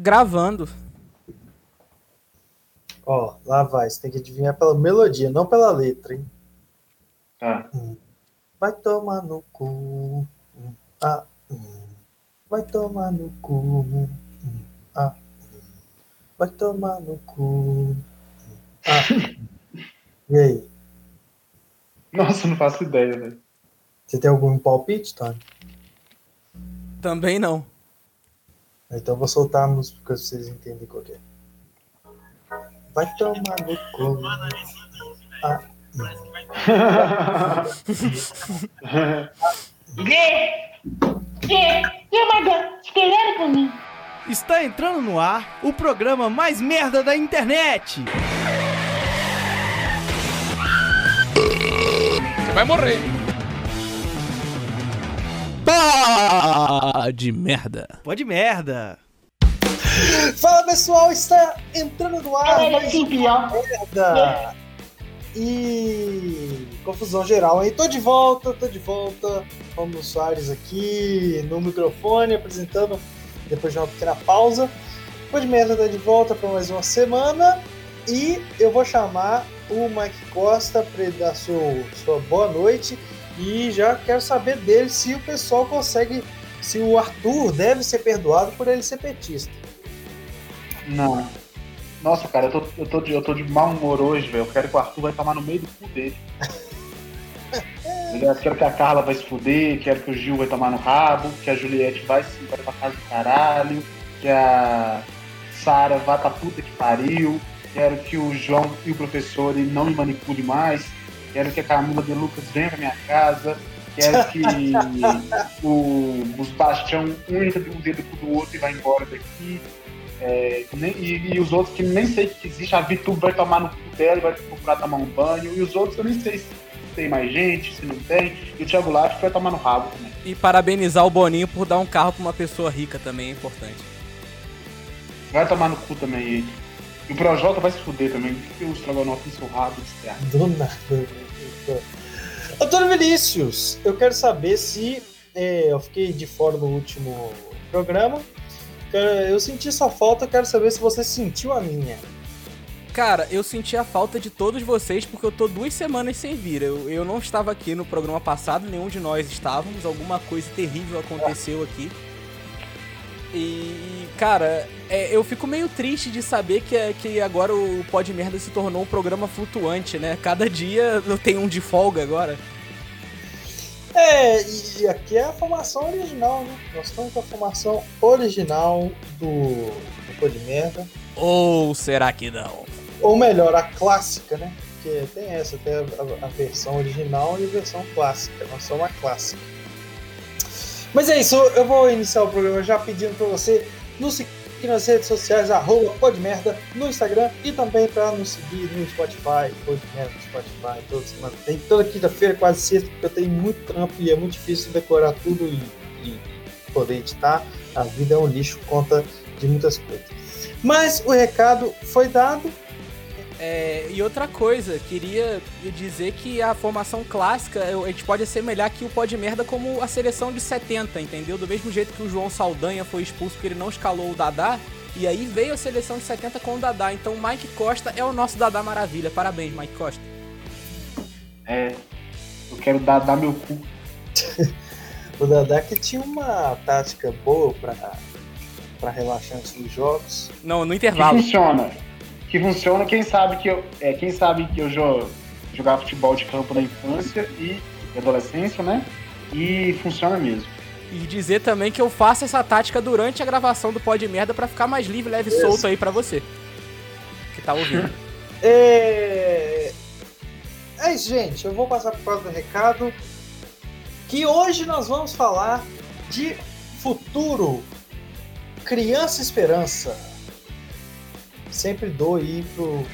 Gravando. Ó, lá vai. Você tem que adivinhar pela melodia, não pela letra, hein? Tá. Vai tomar no cu. hum, Ah, hum. vai tomar no cu. hum, Ah, hum. vai tomar no cu. hum, Ah. hum. E aí? Nossa, não faço ideia, velho. Você tem algum palpite, Tony? Também não. Então eu vou soltar a música pra vocês entenderem qual que é. Vai tomar no cu. Ah, esperando por mim. Está entrando no ar o programa mais merda da internet. Você vai morrer. Pá de merda. Pode merda. Fala pessoal, está entrando no ar é mais pior. merda. E confusão geral, hein? Tô de volta, tô de volta. Romulo Soares aqui no microfone, apresentando depois de uma pequena pausa. Tô de merda tá de volta para mais uma semana. E eu vou chamar o Mike Costa para ele dar seu, sua boa noite. E já quero saber dele se o pessoal consegue. Se o Arthur deve ser perdoado por ele ser petista. Não. Nossa, cara, eu tô, eu tô, de, eu tô de mau humor hoje, velho. Eu quero que o Arthur vai tomar no meio do cu dele. Eu quero que a Carla vai se fuder, quero que o Gil vai tomar no rabo, que a Juliette vai se vai pra casa do caralho, que a Sara vá pra puta que pariu, quero que o João e o professor não me manipule mais, quero que a Camila de Lucas venha pra minha casa, quero que o, os Bastião um entra um dedo pro do outro e vai embora daqui. É, nem- e, e os outros que nem sei que existe, a Vitu vai tomar no cu dela, vai procurar tomar um banho, e os outros eu nem sei se tem mais gente, se não tem, e o Thiago Life vai tomar no rabo também. E parabenizar o Boninho por dar um carro pra uma pessoa rica também é importante. Vai tomar no cu também ele. E o Projota vai se fuder também, porque o Strogonoff em seu rabo estraga. Do nada. Antônio Vinícius, eu quero saber se é, eu fiquei de fora no último programa. Eu senti sua falta, eu quero saber se você sentiu a minha. Cara, eu senti a falta de todos vocês porque eu tô duas semanas sem vir. Eu, eu não estava aqui no programa passado, nenhum de nós estávamos. Alguma coisa terrível aconteceu aqui. E, cara, é, eu fico meio triste de saber que, é- que agora o Pod Merda se tornou um programa flutuante, né? Cada dia eu tenho um de folga agora. É, e aqui é a formação original, né? Nós estamos com a formação original do, do Pô de Merda. Ou será que não? Ou melhor, a clássica, né? Porque tem essa, tem a, a- a versão original e a versão clássica. Nós somos a clássica. Mas é isso, eu vou iniciar o programa já pedindo para você nos seguir nas redes sociais, arroba Podmerda, no Instagram e também para nos seguir no Spotify, Podmerda no Spotify, toda semana. Tem toda quinta-feira, quase sexta, porque eu tenho muito trampo e é muito difícil decorar tudo e, e poder editar. A vida é um lixo, conta de muitas coisas. Mas o recado foi dado, É, e outra coisa, queria dizer que a formação clássica, a gente pode assemelhar aqui o pó de merda como a seleção de 70, entendeu? Do mesmo jeito que o João Saldanha foi expulso porque ele não escalou o Dadá, e aí veio a seleção de 70 com o Dadá. Então o Mike Costa é o nosso Dadá Maravilha. Parabéns, Mike Costa. É, eu quero dar, dar meu cu. O Dadá que tinha uma tática boa para relaxar antes dos jogos. Não, no Que intervalo. funciona. Que funciona, quem sabe que eu, é, quem sabe que eu jo- jogava futebol de campo na infância e adolescência, né? E funciona mesmo. E dizer também que eu faço essa tática durante a gravação do pó de merda pra ficar mais livre, leve e solto aí pra você. Que tá ouvindo. É... é isso, gente. Eu vou passar para o próximo recado. Que hoje nós vamos falar de futuro. Criança Esperança. Sempre dou aí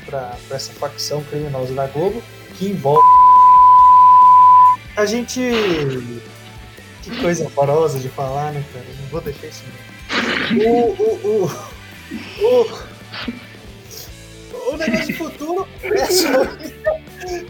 para essa facção criminosa da Globo que envolve. A gente. Que coisa horrorosa de falar, né, cara? Não vou deixar isso. O, o, o, o, o negócio futuro é sobre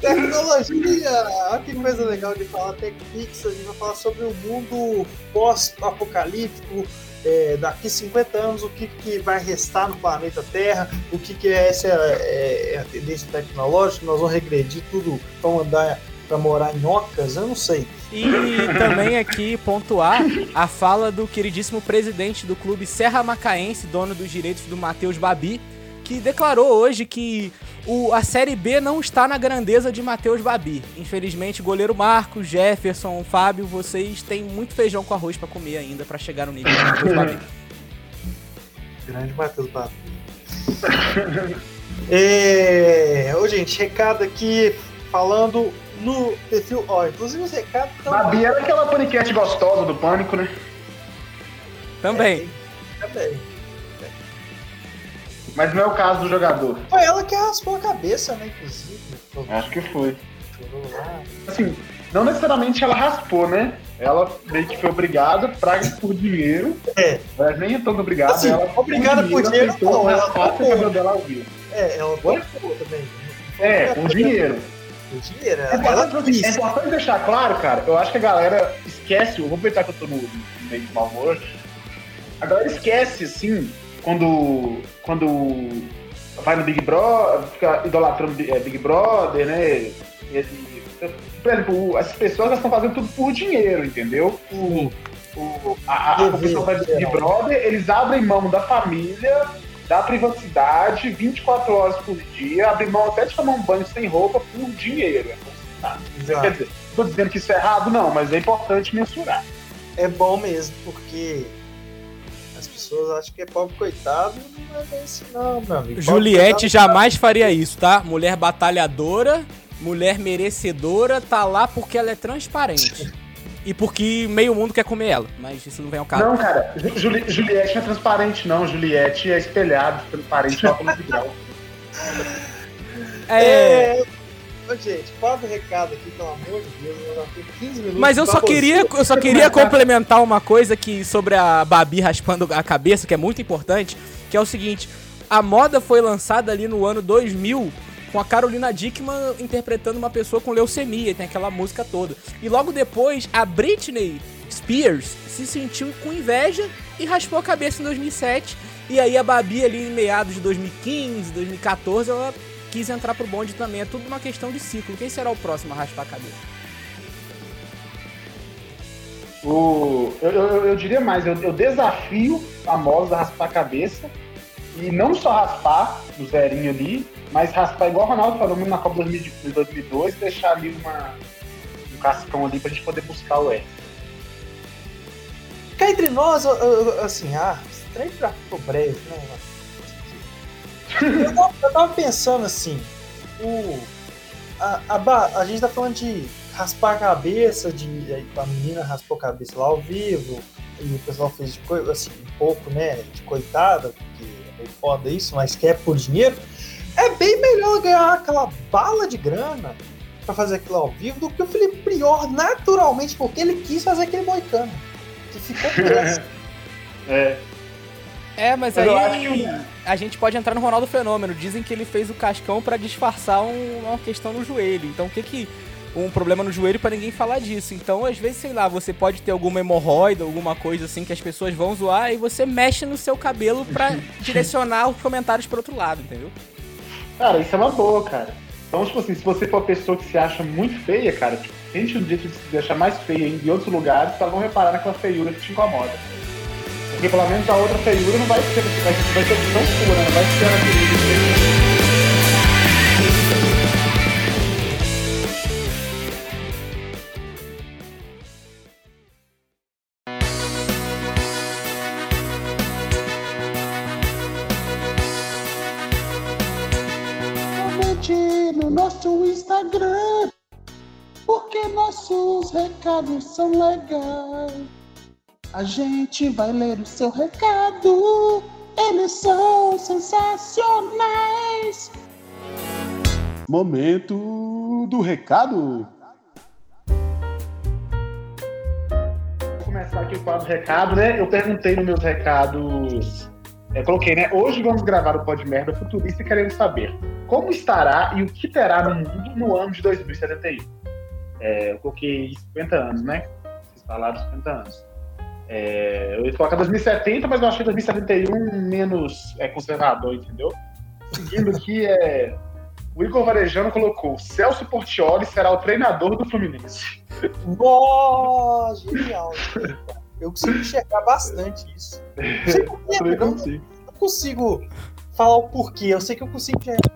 tecnologia. Olha que coisa legal de falar. TechPix, a gente vai falar sobre o mundo pós-apocalíptico, é, daqui 50 anos o que, que vai restar no planeta Terra, o que, que é essa é, é a tendência tecnológica, nós vamos regredir tudo para andar para morar em ocas, eu não sei. E também aqui pontuar a fala do queridíssimo presidente do clube Serra Macaense, dono dos direitos do Matheus Babi, que declarou hoje que o, a Série B não está na grandeza de Matheus Babi. Infelizmente, goleiro Marcos, Jefferson, Fábio, vocês têm muito feijão com arroz para comer ainda para chegar no nível de Matheus Babi. Grande Matheus Babi. é... Ô, gente, recado aqui falando no perfil. Ó, inclusive os recados estão. Babi era aquela paniquete gostosa do pânico, né? Também. É, também. Mas não é o caso do jogador. Foi ela que raspou a cabeça, né, inclusive. Acho que foi. Assim, não necessariamente ela raspou, né? Ela meio que foi obrigada pra por dinheiro. É. Mas nem é tanto obrigada. Assim, ela, obrigada por dinheiro, aceitou não, ela raspar topou. o cabelo dela ao vivo. É, ela topou também. É, com dinheiro. O dinheiro, É ela é importante deixar claro, cara. Eu acho que a galera esquece. Eu vou aproveitar que eu tô no, no meio de mau humor. A galera esquece, assim, quando. Quando vai no Big Brother, fica idolatrando é, Big Brother, né? Por exemplo, as pessoas estão fazendo tudo por dinheiro, entendeu? O, o, a, a, a pessoa vai no Big Brother, eles abrem mão da família, da privacidade, 24 horas por dia, abrem mão até de tomar um banho sem roupa por dinheiro. É. Quer dizer, tô dizendo que isso é errado, não, mas é importante mensurar. É bom mesmo, porque pessoas acham que é pobre coitado e não é bem assim, não, meu amigo. Pobre Juliette coitado- jamais faria isso, tá? Mulher batalhadora, mulher merecedora, tá lá porque ela é transparente. E porque meio mundo quer comer ela, mas isso não vem ao caso. Não, cara, Ju- Juli- Juliette não é transparente, não. Juliette é espelhado, transparente, óculos de grau. É, É. Ô, gente, quatro recado aqui, pelo amor de Deus, eu já tenho 15 minutos. mas eu só você. queria, eu só queria complementar uma coisa que sobre a Babi raspando a cabeça, que é muito importante, que é o seguinte: a moda foi lançada ali no ano 2000 com a Carolina Dickman interpretando uma pessoa com leucemia, tem aquela música toda. E logo depois, a Britney Spears se sentiu com inveja e raspou a cabeça em 2007. E aí a Babi ali em meados de 2015, 2014, ela quis entrar pro bonde também. É tudo uma questão de ciclo. Quem será o próximo a raspar a cabeça? O, eu, eu- eu diria mais, eu, eu desafio a moda a raspar a cabeça e não só raspar no zerinho ali, mas raspar igual o Ronaldo falou muito na Copa 2000 de 2002 e deixar ali uma, um cascão ali pra gente poder buscar o R. Cá entre nós, assim, ah, estranho pra breve, né? Eu tava, eu tava pensando assim, o, a, a, a gente tá falando de raspar a cabeça, de a menina raspou a cabeça lá ao vivo, e o pessoal fez de coisa, assim, um pouco, né, de coitada, porque é meio foda isso, mas quer por dinheiro. É bem melhor ganhar aquela bala de grana pra fazer aquilo ao vivo do que o Felipe Prior, naturalmente, porque ele quis fazer aquele moicano. Que ficou péssimo. É, É, mas, aí a gente pode entrar no Ronaldo Fenômeno. Dizem que ele fez o cascão pra disfarçar um- uma questão no joelho. Então o que que. Um problema no joelho pra ninguém falar disso. Então, às vezes, sei lá, você pode ter alguma hemorroida, alguma coisa assim que as pessoas vão zoar e você mexe no seu cabelo pra direcionar os comentários pro outro lado, entendeu? cara, isso é uma boa, cara. Então, tipo assim, se você for uma pessoa que se acha muito feia, cara, tipo, tente um jeito de se deixar mais feia em outros lugares pra não reparar naquela feiura que te incomoda. Porque pelo menos a outra feiura não vai ser, vai, vai ser tão né? Não vai ser aquele. Comente no nosso Instagram, porque nossos recados são legais. A gente vai ler o seu recado, eles são sensacionais. Momento do recado. Vou começar aqui o quadro recado, né? Eu perguntei nos meus recados. Eu coloquei, né? Hoje vamos gravar o Pod Merda Futurista e queremos saber como estará e o que terá no mundo no ano de 2071. É, eu coloquei 50 anos, né? Vocês falaram 50 anos. É, eu ia colocar 2070, mas eu achei 2071 menos é, conservador, entendeu? Seguindo aqui, é, o Igor Varejano colocou: Celso Portioli será o treinador do Fluminense. Nossa, genial. Eu consigo enxergar bastante isso. Não sei por quê, Também eu não, consigo. não consigo falar o porquê. Eu sei que eu consigo enxergar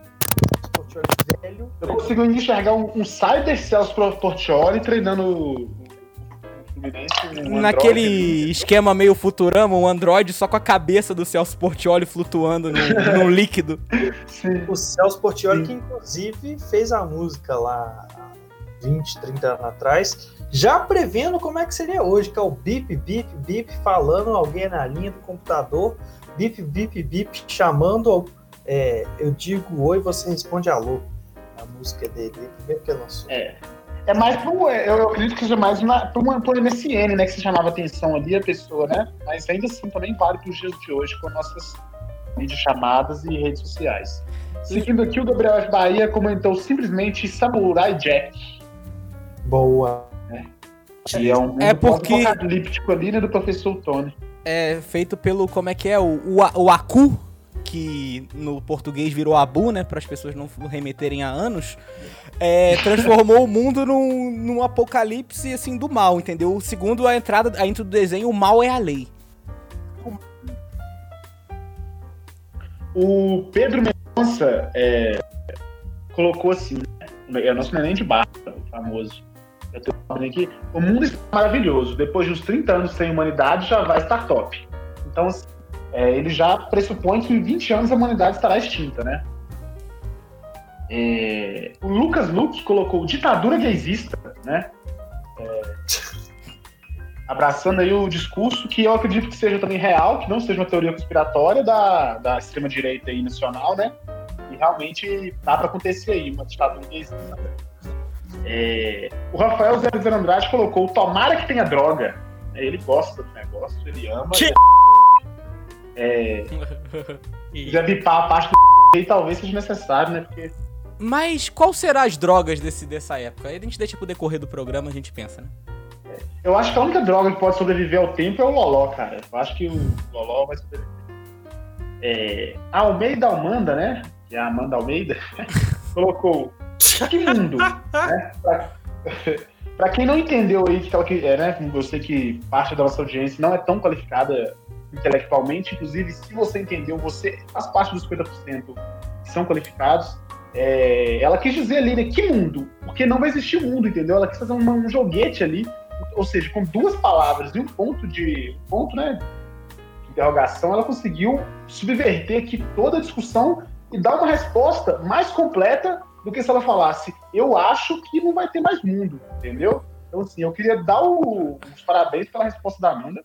Portioli velho. Eu consigo enxergar um, um cyber Celso Portioli treinando Fluminense. um Android. Naquele esquema meio Futurama, um androide só com a cabeça do Celso Portioli flutuando no, no líquido. Sim. O Celso Portioli, que inclusive fez a música lá há 20, 30 anos atrás, já prevendo como é que seria hoje, que é o bip, bip, bip, falando alguém na linha do computador, bip, bip, bip, chamando, é, eu digo oi, você responde alô. A música dele, primeiro que lançou. É. É mais pro. Eu, eu acredito que seja mais uma, pro, uma, pro MSN, né? Que se chamava atenção ali a pessoa, né? Mas ainda assim também vale para os dias de hoje com nossas videochamadas e redes sociais. Seguindo aqui, o Gabriel F. Bahia comentou simplesmente Samurai Jack. Boa. Que é um É mundo porque- apocalíptico ali, né? Do professor Tony. É feito pelo, como é que é? O, o, o Aku, que no português virou Abu, né? Para as pessoas não remeterem a anos. É, transformou o mundo num, num apocalipse, assim, do mal, entendeu? Segundo a entrada, a intro do desenho, o mal é a lei. O Pedro Mendonça é, colocou assim, é o nosso neném de barra, famoso. Eu tô falando aqui, o mundo está maravilhoso. Depois de uns 30 anos sem humanidade, já vai estar top. Então, assim, é, ele já pressupõe que em 20 anos a humanidade estará extinta, né? É, o Lucas Luke colocou ditadura gaysista, né? É, abraçando aí o discurso que eu acredito que seja também real, que não seja uma teoria conspiratória da, da extrema-direita aí nacional, né? E realmente dá para acontecer aí uma ditadura gaysista. É, o Rafael Zé Zé Andrade colocou tomara que tenha droga. É, Ele gosta do negócio, ele ama. Que- É, quiser bipar a parte do aí talvez seja necessário, né? Porque Mas qual será as drogas desse, dessa época? Aí a gente deixa pro decorrer do programa, a gente pensa, né? eu acho que a única droga que pode sobreviver ao tempo é o Loló, cara. Eu acho que o Loló vai sobreviver. É, a Almeida Almanda, né? Que é a Amanda Almeida, colocou que mundo, né? Pra, pra quem não entendeu aí que ela que é, né? Eu sei que parte da nossa audiência não é tão qualificada intelectualmente, inclusive, se você entendeu, você faz parte dos 50% que são qualificados. É, ela quis dizer ali, né, que mundo? Porque não vai existir mundo, entendeu? Ela quis fazer uma- um joguete ali, ou seja, com duas palavras e um ponto de um ponto, né, de interrogação, ela conseguiu subverter aqui toda a discussão e dar uma resposta mais completa do que se ela falasse, eu acho que não vai ter mais mundo, entendeu? Então, assim, eu queria dar o- os parabéns pela resposta da Amanda.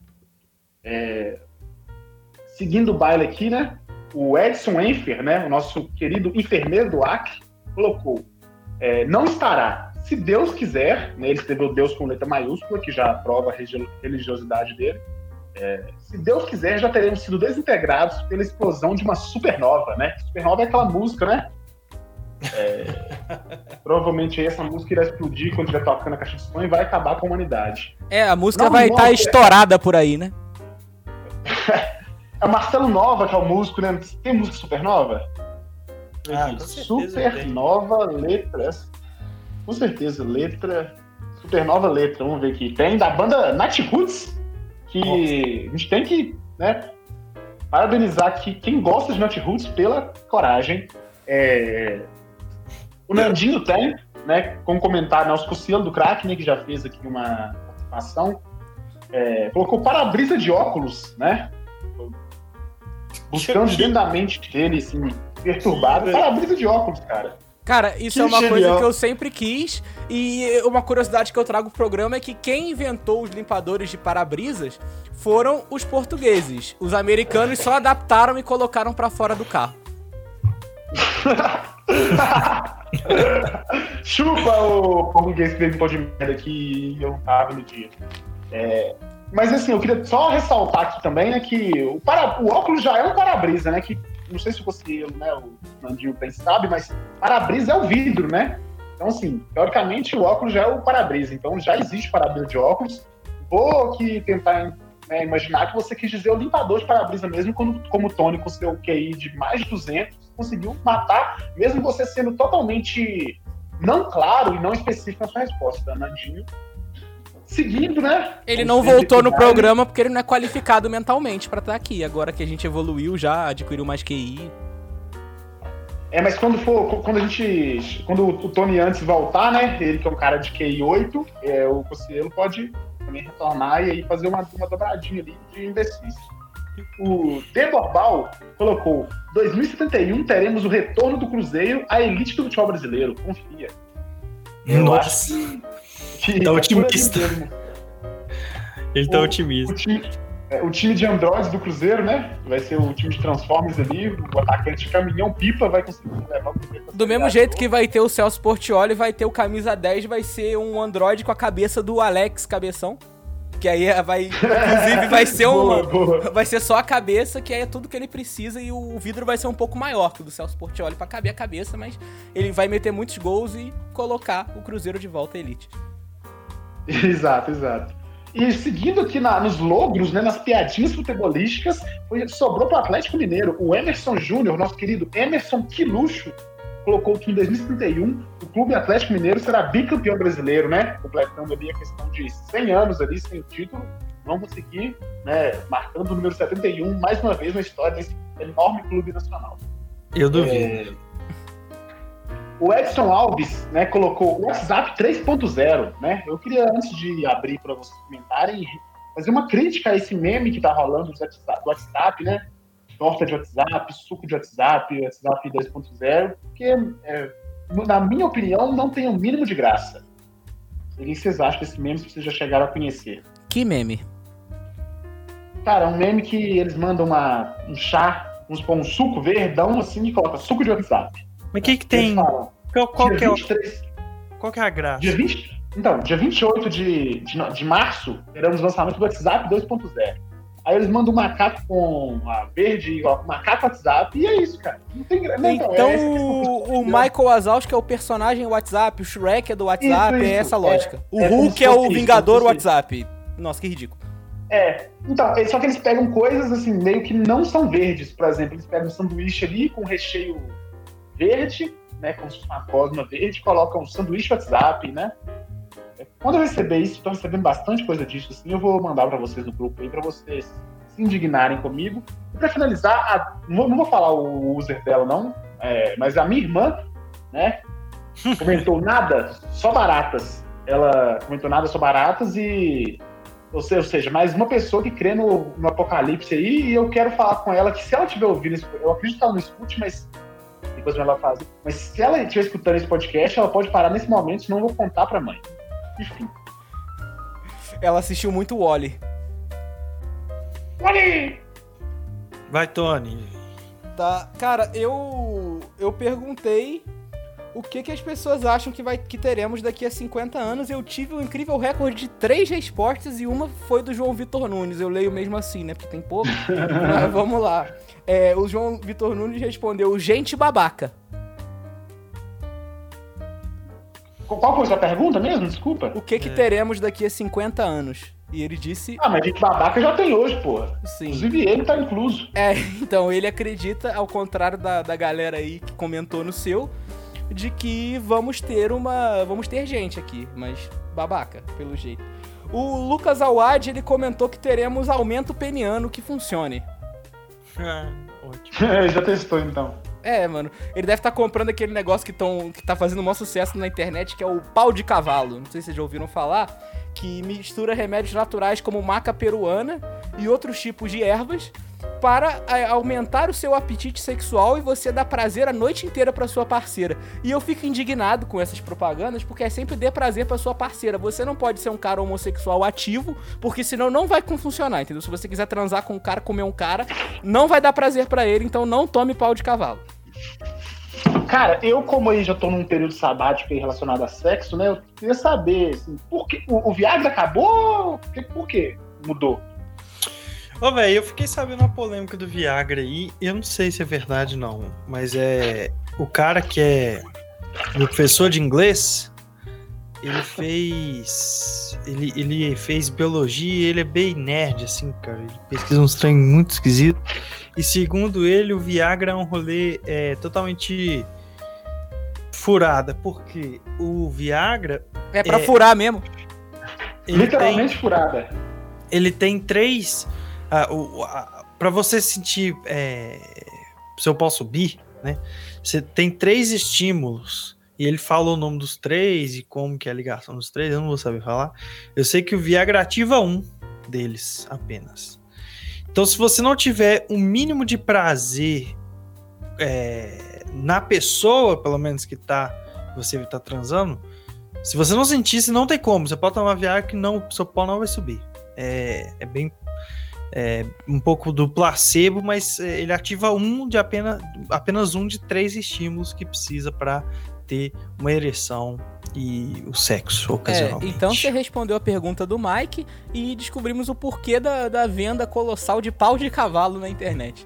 É, seguindo o baile aqui, né? O Edson Enfer, né? O nosso querido enfermeiro do Acre, colocou: é, não estará. Se Deus quiser, né, ele escreveu Deus com letra maiúscula, que já prova a religi- religiosidade dele. É, se Deus quiser, já teremos sido desintegrados pela explosão de uma supernova, né? Supernova é aquela música, né? É, provavelmente aí essa música irá explodir quando estiver tocando a caixa de som e vai acabar com a humanidade. É, a música Não, vai estar é- estourada por aí, né? É Marcelo Nova, que é o músico, né? Tem música Supernova? Ah, com tem. Supernova Letras. Com certeza, letra. Supernova Letra, vamos ver aqui. Tem da banda Nat Roots, que a gente tem que, né? Parabenizar aqui quem gosta de Nat Roots pela coragem. É, O Nandinho tem, né? Como comentário, nosso Cossielo do Crack, né? Que já fez aqui uma participação. É, colocou para-brisa de óculos, né? Buscando de dentro da mente dele, assim, perturbado. Para-brisa de óculos, cara. Cara, isso Que é uma coisa genial. que eu sempre quis. E uma curiosidade que eu trago pro programa é que quem inventou os limpadores de para-brisas foram os portugueses. Os americanos só adaptaram e colocaram pra fora do carro. Chupa o português que veio pôr de merda que eu não tava no dia. É, mas assim, eu queria só ressaltar aqui também, né, que o, para, o óculos já é um para-brisa, né, que não sei se você, né, o Nandinho bem sabe, mas para-brisa é o vidro, né? Então, assim, teoricamente o óculos já é o para-brisa, então já existe para-brisa de óculos. Vou aqui tentar né, imaginar que você quis dizer o limpador de para-brisa mesmo, quando, como o Tony, com seu QI de mais de 200, conseguiu matar, mesmo você sendo totalmente não claro e não específico na sua resposta, Nandinho. Seguindo, né? Ele não voltou no programa porque ele não é qualificado mentalmente pra estar aqui. Agora que a gente evoluiu já, adquiriu mais QI. É, mas quando for, quando a gente, quando o Tony antes voltar, né, ele que é um cara de QI 8, é, o Cossielo pode também retornar e aí fazer uma, uma dobradinha ali de imbecis. O Deborbal colocou 2071 teremos o retorno do Cruzeiro à elite do futebol brasileiro, confia. Eu Nossa, Que Tá é otimista. mesmo. ele tá o- otimista. O time, é, o time de androides do Cruzeiro, né? Vai ser o time de Transformers ali, o atacante caminhão pipa vai conseguir levar o Cruzeiro Do mesmo jeito que vai ter o Celso Portioli, vai ter o camisa 10, vai ser um androide com a cabeça do Alex Cabeção. Que aí é- vai. Inclusive, vai ser Boa, uma. boa. Vai ser só a cabeça, que aí é tudo que ele precisa, e o vidro vai ser um pouco maior que o do Celso Portioli pra caber a cabeça, mas ele vai meter muitos gols e colocar o Cruzeiro de volta à elite. Exato, exato. E seguindo aqui na- nos logros, né, nas piadinhas futebolísticas, foi- sobrou para o Atlético Mineiro. O Emerson Júnior, nosso querido Emerson Quiluxo, colocou que em 2031 o Clube Atlético Mineiro será bicampeão brasileiro, né? Completando ali a questão de 100 anos ali sem o título. Vamos conseguir, né, marcando o número 71 mais uma vez na história desse enorme clube nacional. Eu duvido. É, O Edson Alves, né, colocou o WhatsApp 3.0, né? Eu queria, antes de abrir para vocês comentarem, fazer uma crítica a esse meme que tá rolando do WhatsApp, do WhatsApp, né? Torta de WhatsApp, suco de WhatsApp, WhatsApp 2.0, porque, é, na minha opinião, não tem o mínimo de graça. O que vocês acham desse meme, se vocês já chegaram a conhecer? Que meme. Cara, é um meme que eles mandam uma, um chá, vamos supor, um suco verdão, assim, e coloca suco de WhatsApp. Mas o que que tem? falam, Qual, qual que é, o- 23, qual que é a graça? Dia 20, então, dia 28 de, de, de março, teremos o lançamento do WhatsApp 2.0. Aí eles mandam um macaco com a verde, ó, macaco WhatsApp, e é isso, cara. Não tem gra- não, Então, é questão o, o Michael Wazowski que é o personagem WhatsApp, o Shrek é do WhatsApp, Isso, é isso. essa a lógica. o é Hulk se é o Vingador fosse WhatsApp. Nossa, que ridículo. É, então, é só que eles pegam coisas assim, meio que não são verdes. Por exemplo, eles pegam um sanduíche ali com recheio verde, né? Como se fosse uma cosma verde, colocam um sanduíche WhatsApp, né? Quando eu receber isso, estou recebendo bastante coisa disso, assim, eu vou mandar para vocês no grupo aí, para vocês se indignarem comigo. E para finalizar, a- não, vou, não vou falar o user dela, não, é, mas a minha irmã, né? Comentou nada, só baratas. Ela comentou nada, só baratas e ou se- ou seja, mais uma pessoa que crê no, no apocalipse aí, e eu quero falar com ela que se ela estiver ouvindo eu acredito que ela não escute, mas depois ela faz. Mas se ela estiver escutando esse podcast, ela pode parar nesse momento, senão eu vou contar pra mãe. Enfim. Ela assistiu muito o Wally. Vai, Tony. Tá, cara, eu eu perguntei o que que as pessoas acham que vai que teremos daqui a 50 anos. Eu tive um incrível recorde de três respostas e uma foi do João Vitor Nunes. Eu leio mesmo assim, né? Porque tem pouco. Mas vamos lá. É, o João Vitor Nunes respondeu gente babaca. Qual foi a pergunta mesmo? Desculpa. O que que teremos daqui a 50 anos? E ele disse Ah, mas gente babaca já tem hoje, porra. sim. Inclusive ele tá incluso. É, então ele acredita, ao contrário da, da galera aí que comentou no seu, de que vamos ter uma. Vamos ter gente aqui, mas babaca, pelo jeito. O Lucas Awad, ele comentou que teremos aumento peniano que funcione. Ah, ótimo. já testou então. É, mano, ele deve estar comprando aquele negócio que, tão, que tá fazendo o maior sucesso na internet, que é o pau de cavalo. Não sei se vocês já ouviram falar. Que mistura remédios naturais como maca peruana e outros tipos de ervas para é, aumentar o seu apetite sexual e você dar prazer a noite inteira pra sua parceira. E eu fico indignado com essas propagandas porque é sempre dê prazer pra sua parceira. Você não pode ser um cara homossexual ativo, porque senão não vai funcionar, entendeu? Se você quiser transar com um cara, comer um cara, não vai dar prazer pra ele, então não tome pau de cavalo. Cara, eu como aí já tô num período sabático relacionado a sexo, né? Eu queria saber, assim, por que o, o Viagra acabou? Por que mudou? Ô, velho, eu fiquei sabendo a polêmica do Viagra aí. Eu não sei se é verdade, não. Mas é. O cara que é meu professor de inglês, ele fez. Ele, ele fez biologia e ele é bem nerd, assim, cara. Ele pesquisa uns trem muito esquisito. E segundo ele, o Viagra é um rolê é, totalmente furada, porque o Viagra. É pra É. furar mesmo. Ele tem, Literalmente furada. ele tem três. Ah, o- a- pra você sentir. É, se eu posso subir, né? Você tem três estímulos. E ele fala o nome dos três e como que é a ligação dos três, eu não vou saber falar. Eu sei que o Viagra ativa um deles apenas. Então, se você não tiver um mínimo de prazer é, na pessoa, pelo menos que tá, você tá transando, se você não sentisse, não tem como. Você pode tomar Viagra que não, seu pau não vai subir. É, é bem. É um pouco do placebo, mas é, ele ativa um de apenas, apenas um de três estímulos que precisa para ter uma ereção e o sexo É, ocasionalmente. então você respondeu a pergunta do Mike e descobrimos o porquê da, da venda colossal de pau de cavalo na internet.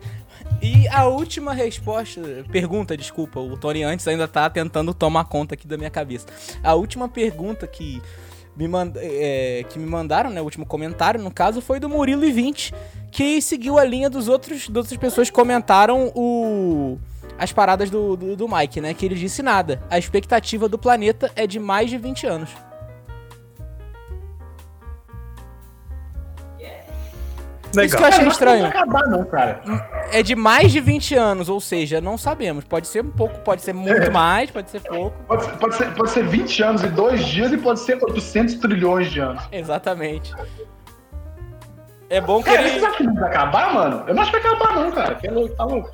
E a última resposta, pergunta, desculpa, o Tony antes ainda tá tentando tomar conta aqui da minha cabeça. A última pergunta que me, manda, é, que me mandaram, né, o último comentário, no caso, foi do Murilo e 20, que seguiu a linha dos outros, das outras pessoas que comentaram o as paradas do, do, do Mike, né? Que ele disse nada. A expectativa do planeta é de mais de 20 anos. Isso que eu achei Cara, estranho. Não vai acabar, não, cara. É de mais de 20 anos, ou seja, não sabemos. Pode ser um pouco, pode ser muito mais, pode ser pouco. Pode, ser- pode ser, pode ser 20 anos e 2 dias e pode ser 800 trilhões de anos. Exatamente. É bom que Cara, ele. vocês acham que não vai acabar, mano? Eu não acho que vai acabar, não, cara. Que é louco, tá louco.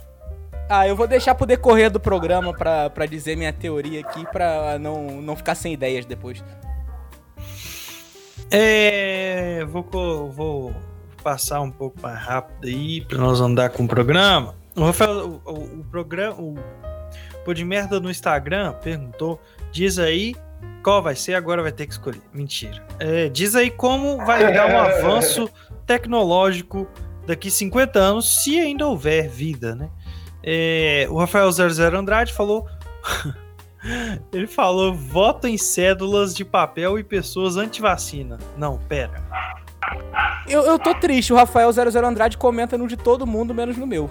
Ah, eu vou deixar pro decorrer do programa pra, pra dizer minha teoria aqui, pra não, não ficar sem ideias depois. É, vou, vou passar um pouco mais rápido aí para nós andar com o programa. O Rafael, o, o- o programa, o Pô de Merda no Instagram perguntou, diz aí qual vai ser, agora vai ter que escolher. Mentira. É, diz aí como vai dar um avanço tecnológico daqui 50 anos, se ainda houver vida, né? É, o Rafael 00 Andrade falou Ele falou: voto em cédulas de papel e pessoas anti-vacina. Não, pera. Eu, eu tô triste, o Rafael 00 Andrade comenta no de todo mundo, menos no meu.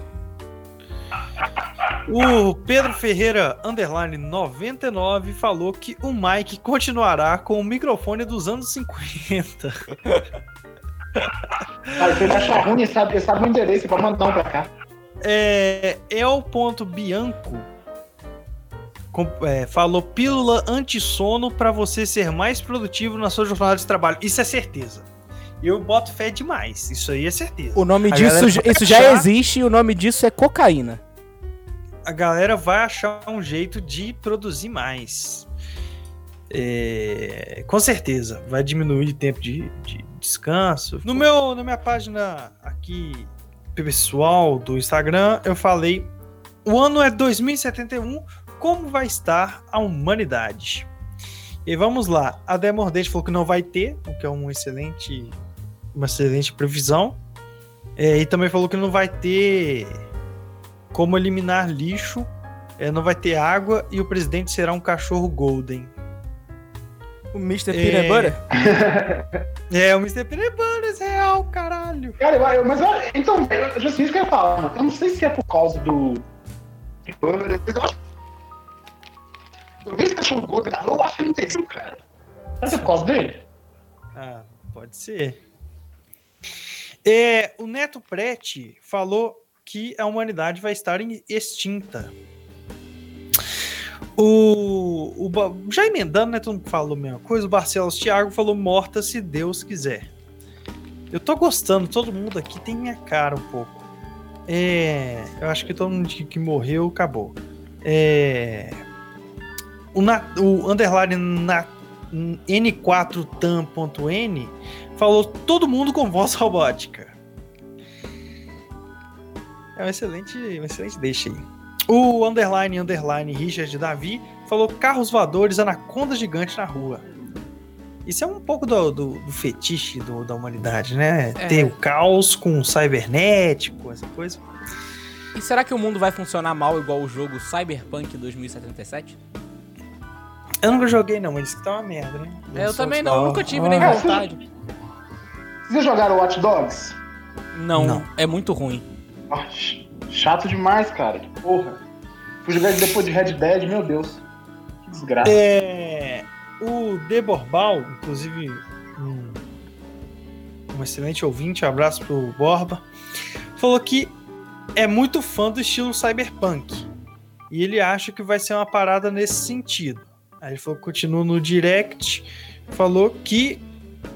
O Pedro Ferreira, underline 99, falou que o Mike continuará com o microfone dos anos 50. Cara, se ele achar ruim, ele sabe, ele sabe o endereço pra mandar um pra cá. É, El.Bianco com- é, falou pílula anti-sono para você ser mais produtivo na sua jornada de trabalho. Isso é certeza. Eu boto fé demais. Isso aí é certeza. O nome A disso, isso já achar- existe e o nome disso é cocaína. a galera vai achar um jeito de produzir mais. É, com certeza, vai diminuir o tempo de, de descanso. No meu, na minha página aqui pessoal do Instagram, eu falei: o ano é 2071, como vai estar a humanidade? E vamos lá, a Demordente falou que não vai ter, o que é um excelente, uma excelente previsão. É, e também falou que não vai ter como eliminar lixo, é, não vai ter água e o presidente será um cachorro golden. O Mr. É. Peanut Butter? É, o Mr. Peanut Butter é real, caralho. Cara, eu, eu- mas eu, então, eu, assim, isso que eu ia falar, mano. Eu não sei se é por causa do. Eu acho. Eu vi esse cachorro gordo, eu acho que não tem isso, cara. Será que é por causa dele? Ah, pode ser. É, o Neto Prete falou que a humanidade vai estar extinta. O, o já emendando, né? Todo mundo falou a mesma coisa. O Barcelos Thiago falou morta se Deus quiser. Eu tô gostando, todo mundo aqui tem minha cara um pouco. É, eu acho que todo mundo que, que morreu acabou. É, o, na, o underline na, N4tam.n falou todo mundo com voz robótica. É um excelente, um excelente deixa aí. O underline underline Richard Davi falou carros voadores, anaconda gigante na rua. Isso é um pouco do, do, do fetiche do- da humanidade, né? É. Ter o caos com o cybernético, essa coisa. E será que o mundo vai funcionar mal igual o jogo Cyberpunk 2077? Eu nunca joguei, não, mas disse que tá uma merda, né? É, eu também sou- não, nunca tive nem Ah, vontade. Vocês jogaram Watch Dogs? Não, Não. é muito ruim. Ah, ch- chato demais, cara. Que porra. Fui jogar depois de Red Dead, meu Deus. Que desgraça. É, o Deborbal, inclusive um, um excelente ouvinte, abraço pro Borba, falou que é muito fã do estilo cyberpunk. E ele acha que vai ser uma parada nesse sentido. Aí ele falou, continua no direct, falou que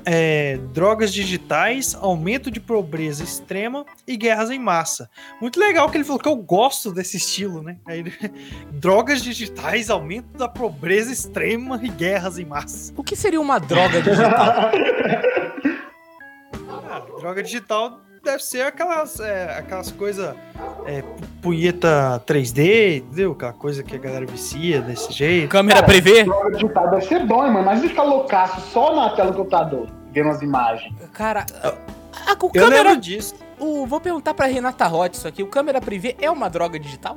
é, drogas digitais, aumento de pobreza extrema e guerras em massa. Muito legal que ele falou que eu gosto desse estilo, né? Aí drogas digitais, aumento da pobreza extrema e guerras em massa. O que seria uma droga digital? Ah, droga digital deve ser aquelas, é, aquelas coisas. É, pu- punheta 3D, entendeu? Aquela coisa que a galera vicia desse jeito. Câmera Cara, privê? Droga digital deve ser bom, mano. Mas ficar loucaço só na tela do computador, vendo as imagens. Cara, a, o Eu câmera. lembro disso, O, vou perguntar pra Renata Roth isso aqui. O câmera privê é uma droga digital?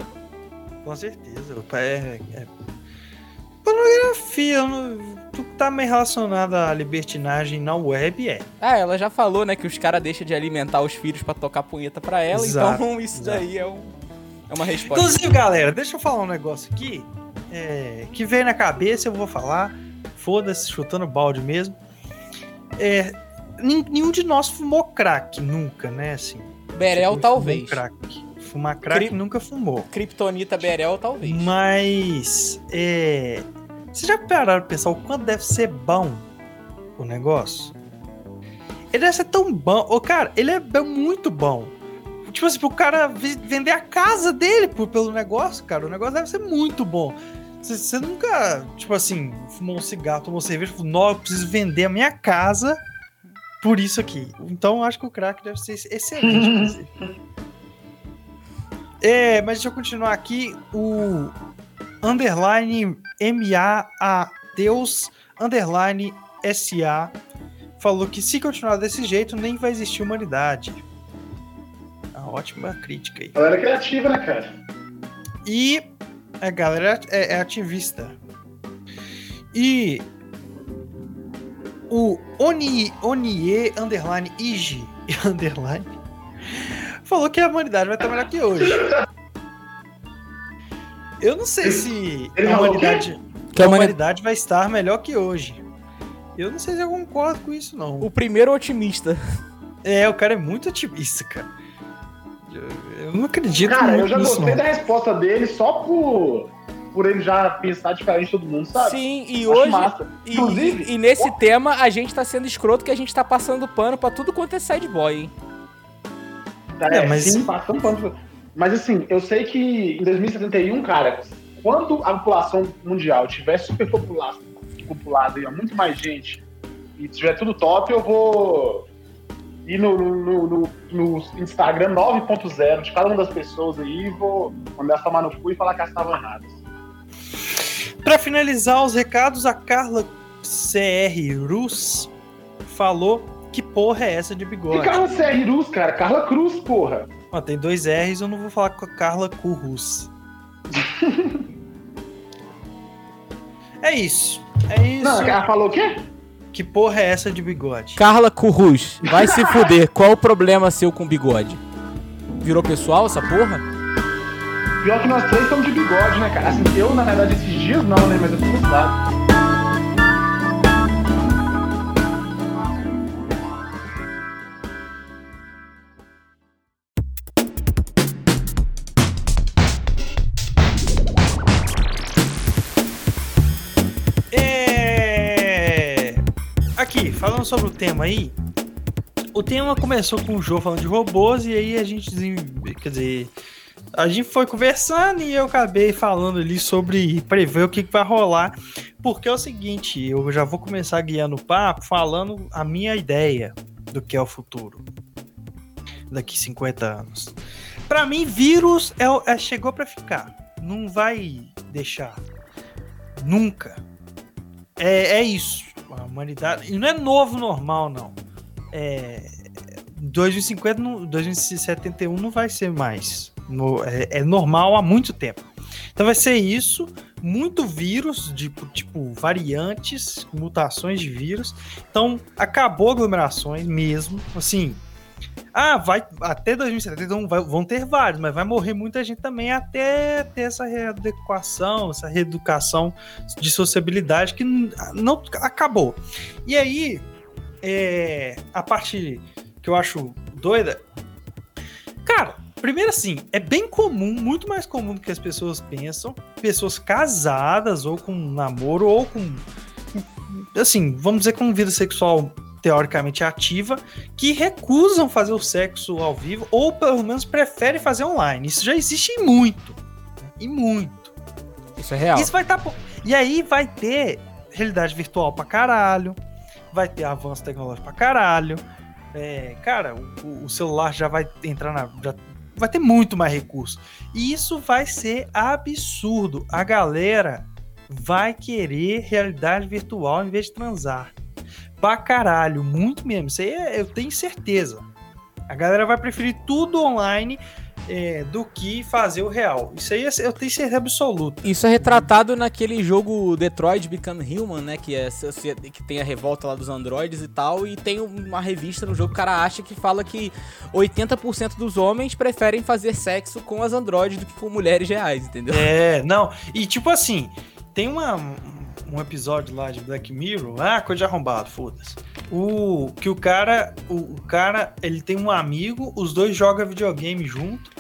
com certeza. É, é... Pornografia, que tá meio relacionado à libertinagem na web é. Ah, ela já falou, né, que os caras deixam de alimentar os filhos pra tocar punheta pra ela, Exato, então isso exato. daí é, um, é uma resposta. Inclusive, galera, deixa eu falar um negócio aqui é, que veio na cabeça, eu vou falar. Foda-se, chutando balde mesmo. É, nenhum de nós fumou crack nunca, né? Assim, Berel, Tipo, talvez. Crack. Fumar crack Cri- nunca fumou. Kryptonita Berel, talvez. Mas, é. Vocês já pararam pensar o quanto deve ser bom o negócio? Ele deve ser tão bom. Ô, cara, ele é muito bom. Tipo assim, pro cara vender a casa dele por, pelo negócio, cara, o negócio deve ser muito bom. Você, nunca, tipo assim, fumou um cigarro, tomou cerveja, falou, não, eu preciso vender a minha casa por isso aqui. Então eu acho que o crack deve ser excelente. É, mas deixa eu continuar aqui. O underline MA Deus underline SA falou que se continuar desse jeito, nem vai existir humanidade. Uma ótima crítica aí. Galera criativa, né, cara? E a galera é, é ativista. E o Oni, Onie underline Igi underline falou que a humanidade vai estar melhor que hoje. Eu não sei se ele a humanidade, Que a a humani- humanidade vai estar melhor que hoje. Eu não sei se eu concordo com isso, não. O primeiro otimista. É, o cara é muito otimista, cara. Eu, eu não acredito Cara, eu já nisso, gostei não. da resposta dele só por, por ele já pensar diferente de todo mundo, sabe? Sim, e Acho hoje. massa. E, Inclusive, e- e nesse tema a gente tá sendo escroto que a gente tá passando pano pra tudo quanto é sad boy, hein? É, É, mas- sim, passa um ponto. Mas assim, eu sei que em 2071, cara, quando a população mundial tiver superpopulada populada e muito mais gente e tiver tudo top, eu vou ir no, no, no- no Instagram 9.0 de cada uma das pessoas aí e vou mandar tomar no cu e falar que elas estavam erradas. Pra finalizar os recados, a Carla CR Rus falou que porra é essa de Que bigode. Carla CR Rus, cara? Carla Cruz, porra. Ó, tem dois R's, eu não vou falar com a Carla Currus. é isso. É isso. Não, ela falou o quê? Que porra é essa de bigode? Carla Currus, vai se fuder. Qual o problema seu com bigode? Virou pessoal essa porra? Pior que nós três estamos de bigode, né, cara? Assim, eu, na verdade, esses dias não, né? Mas eu fico claro. Sobre o tema aí. O tema começou com o João falando de robôs e aí a gente, quer dizer, a gente foi conversando e eu acabei falando ali sobre prever o que que vai rolar. Porque é o seguinte, eu já vou começar guiando o papo falando a minha ideia do que é o futuro. Daqui 50 anos. Pra mim, vírus é, é- chegou pra ficar. Não vai deixar. Nunca. É, é isso. A humanidade. E não é novo normal, não. É. 2050, não- 2071 não vai ser mais. No- é, é normal há muito tempo. Então vai ser isso. muito vírus, tipo, tipo variantes, mutações de vírus. Então, acabou aglomerações mesmo. Assim, ah, vai até 2070 então vai- vão ter vários, mas vai morrer muita gente também até ter essa readequação, essa reeducação de sociabilidade que n- não acabou. E aí, é, a parte que eu acho doida, cara, primeiro assim, é bem comum, muito mais comum do que as pessoas pensam, pessoas casadas ou com namoro ou com assim, vamos dizer com vida sexual teoricamente ativa, que recusam fazer o sexo ao vivo ou pelo menos preferem fazer online. Isso já existe e muito. né? E muito. Isso é real. Isso vai estar. e aí vai ter realidade virtual pra caralho. Vai ter avanço tecnológico pra caralho. É, cara, o, o celular já vai entrar na. já vai ter muito mais recurso. E isso vai ser absurdo. A galera vai querer realidade virtual em vez de transar. Pra caralho, muito mesmo. Isso aí é- eu tenho certeza. A galera vai preferir tudo online é, do que fazer o real. Isso aí é- eu tenho certeza absoluta. Isso é retratado naquele jogo Detroit Become Human, né? Que, é, que tem a revolta lá dos androides e tal. E tem uma revista no jogo que o cara acha que fala que 80% dos homens preferem fazer sexo com as androides do que com mulheres reais, entendeu? É, não. E tipo assim, tem uma, um episódio lá de Black Mirror, ah, coisa de arrombado, foda-se. O que o cara, o, o cara, ele tem um amigo, os dois jogam videogame junto.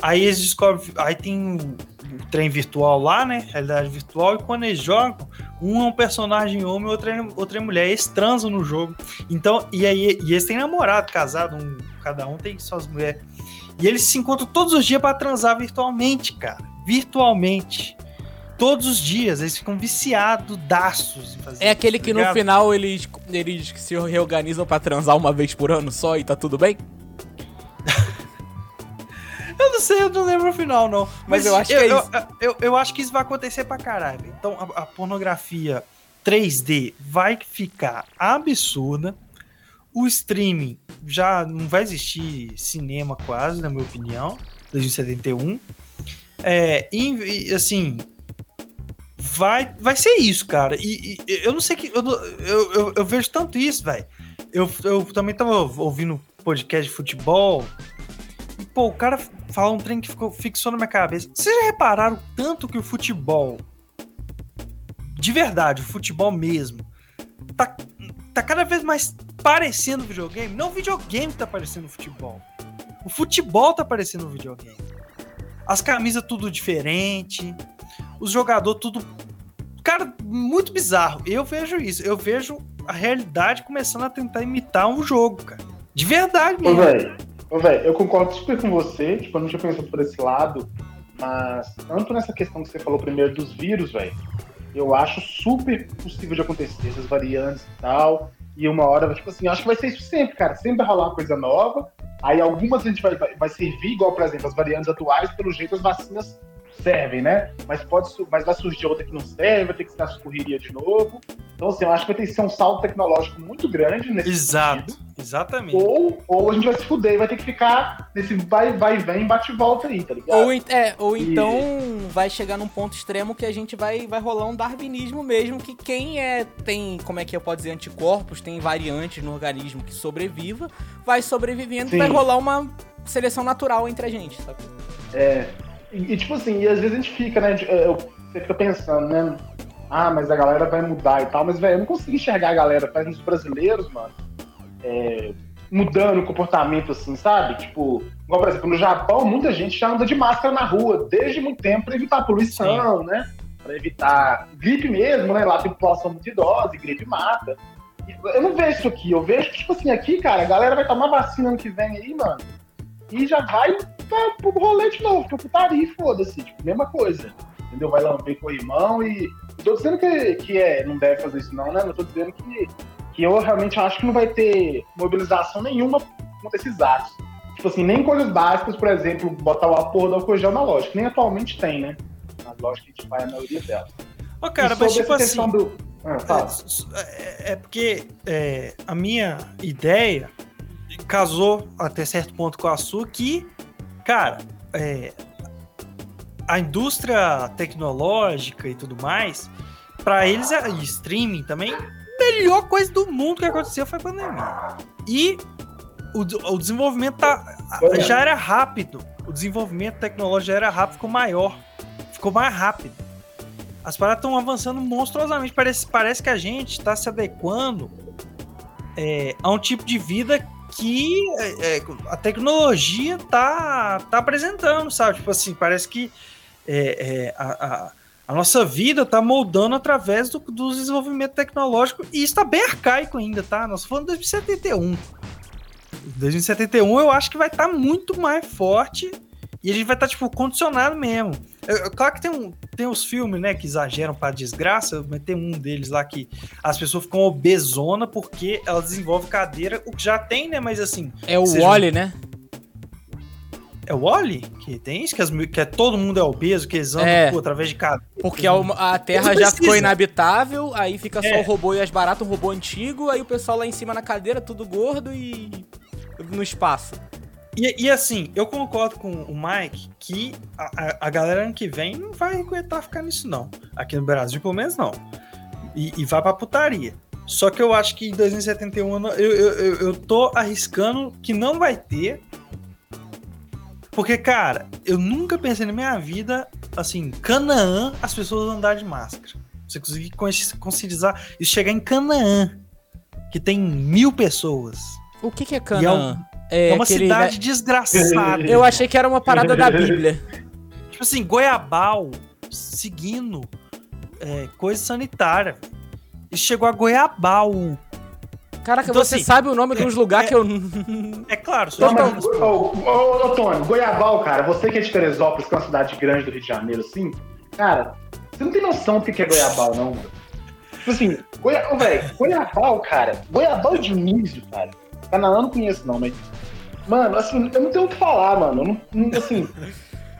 Aí eles descobrem, aí tem o, o trem virtual lá, né? Realidade virtual, e quando eles jogam, um é um personagem homem e outro é, outro é mulher. Eles transam no jogo. Então, e aí, e eles têm namorado, casado, um, cada um tem suas mulheres. E eles se encontram todos os dias pra transar virtualmente, cara. Virtualmente. Todos os dias. Eles ficam viciados, daços É aquele isso, que tá no ligado? final eles, eles se reorganizam pra transar uma vez por ano só e tá tudo bem? Eu não sei, eu não lembro o final, não. Mas eu acho que é eu, isso. Eu, eu, eu acho que isso vai acontecer pra caralho. Então, a, a pornografia 3D vai ficar absurda. O streaming já não vai existir cinema quase, na minha opinião, 2071. É, e, e, assim, vai, vai ser isso, cara. E, e eu não sei que. Eu, eu, eu, eu vejo tanto isso, velho. Eu, eu também tava ouvindo podcast de futebol. E, pô, o cara fala um trem que ficou, fixou na minha cabeça. Vocês já repararam tanto que o futebol. De verdade, o futebol mesmo. Tá, tá cada vez mais parecendo videogame? Não o videogame tá parecendo futebol. O futebol tá parecendo videogame. As camisas tudo diferente. Os jogadores tudo. Cara, muito bizarro. Eu vejo isso. Eu vejo a realidade começando a tentar imitar um jogo, cara. De verdade mesmo. velho, ô, velho, eu concordo super com você, tipo, eu não tinha pensado por esse lado, mas tanto nessa questão que você falou primeiro dos vírus, velho, eu acho super possível de acontecer, essas variantes e tal, e uma hora, tipo assim, acho que vai ser isso sempre, cara, sempre vai rolar uma coisa nova, aí algumas a gente vai, vai, vai servir, igual, por exemplo, as variantes atuais, pelo jeito as vacinas servem, né? Mas pode, mas vai surgir outra que não serve, vai ter que ser a correria de novo. Então, assim, eu acho que vai ter que ser um salto tecnológico muito grande nesse Exato, sentido. exatamente. Ou, ou a gente vai se fuder e vai ter que ficar nesse vai, vai, vem, bate e volta aí, tá ligado? Ou, é, ou E- então vai chegar num ponto extremo que a gente vai, vai rolar um darwinismo mesmo, que quem é tem, como é que eu posso dizer, anticorpos, tem variantes no organismo que sobreviva, vai sobrevivendo Sim. e vai rolar uma seleção natural entre a gente, sabe? É, e, e, tipo assim, e às vezes a gente fica, né? de- eu- você fica pensando, né? Ah, mas a galera vai mudar e tal, mas, velho, eu não consigo enxergar a galera, faz uns brasileiros, mano, é, mudando o comportamento, assim, sabe? Tipo, igual, por exemplo, no Japão, muita gente já anda de máscara na rua desde muito tempo pra evitar poluição, né? Pra evitar gripe mesmo, né? Lá tem população muito idosa gripe mata. Eu não vejo isso aqui, eu vejo que, tipo assim, aqui, cara, a galera vai tomar vacina ano que vem aí, mano, e já vai pra, pro rolê de novo, pra putaria e foda-se, tipo, mesma coisa. Entendeu? Vai lamber com o irmão e. Tô dizendo que, que é, não deve fazer isso, não, né? Não tô dizendo que, que eu realmente acho que não vai ter mobilização nenhuma contra esses atos. Tipo assim, nem coisas básicas, por exemplo, botar o porra do álcool gel na loja, que nem atualmente tem, né? Na loja que a gente vai a maioria delas. Ô, cara, E mas tipo assim. do. Ah, fala. É, é porque é, a minha ideia casou até certo ponto com a sua que, cara, é, a indústria tecnológica e tudo mais, pra eles, é- e streaming também, melhor coisa do mundo que aconteceu foi a pandemia. E o, o desenvolvimento tá, já era rápido. O desenvolvimento tecnológico já era rápido, ficou maior. Ficou mais rápido. As paradas estão avançando monstruosamente. Parece, parece que a gente está se adequando é, a um tipo de vida que é, é, a tecnologia tá, tá apresentando, sabe? Tipo assim, parece que é, é, a, a- a nossa vida tá moldando através do, do desenvolvimento tecnológico e isso tá bem arcaico ainda, tá? Nós falando de 2071. 2071 eu acho que vai estar muito mais forte e a gente vai estar, tipo, condicionado mesmo. Claro que tem, um, tem os filmes, né, que exageram pra desgraça, mas tem um deles lá que as pessoas ficam obesona porque elas desenvolvem cadeira, o que já tem, né, mas assim... É o seja- Wally, né? É o Wally que tem isso? Que, as- que é, todo mundo é obeso, que eles andam É. pô, através de cadeira. Porque a, a Terra já ficou inabitável, aí fica só É. o robô e as baratas, um robô antigo, aí o pessoal lá em cima na cadeira, tudo gordo e no espaço. E, e assim, eu concordo com o Mike que a, a- galera ano que vem não vai aguentar ficar nisso, não. Aqui no Brasil, pelo menos, não. E, e vai pra putaria. Só que eu acho que em 2071 eu, eu, eu, eu, tô arriscando que não vai ter. Porque, cara, eu nunca pensei na minha vida, assim, Canaã, as pessoas andar de máscara. Você conseguir consci- conscientizar isso chegar em Canaã, que tem mil pessoas. O que, que é E é, é uma aquele- cidade desgraçada. Eu achei que era uma parada da Bíblia. Tipo assim, Goiabal seguindo é, coisa sanitária. E chegou a Goiabal. Caraca, Então, você assim, sabe o nome de uns lugares é- que eu. É claro, só ô, ô, ô, Tony, Goiabal, cara, você que é de Teresópolis, que é uma cidade grande do Rio de Janeiro, assim, cara, você não tem noção do que que é Goiabal, não. Tipo assim, Goia... ô, velho, Goiabal, cara, Goiabal de Dionísio, cara, Canaã eu não conheço, não, mas. Mano, assim, eu não tenho o que falar, mano. Eu não, não- assim.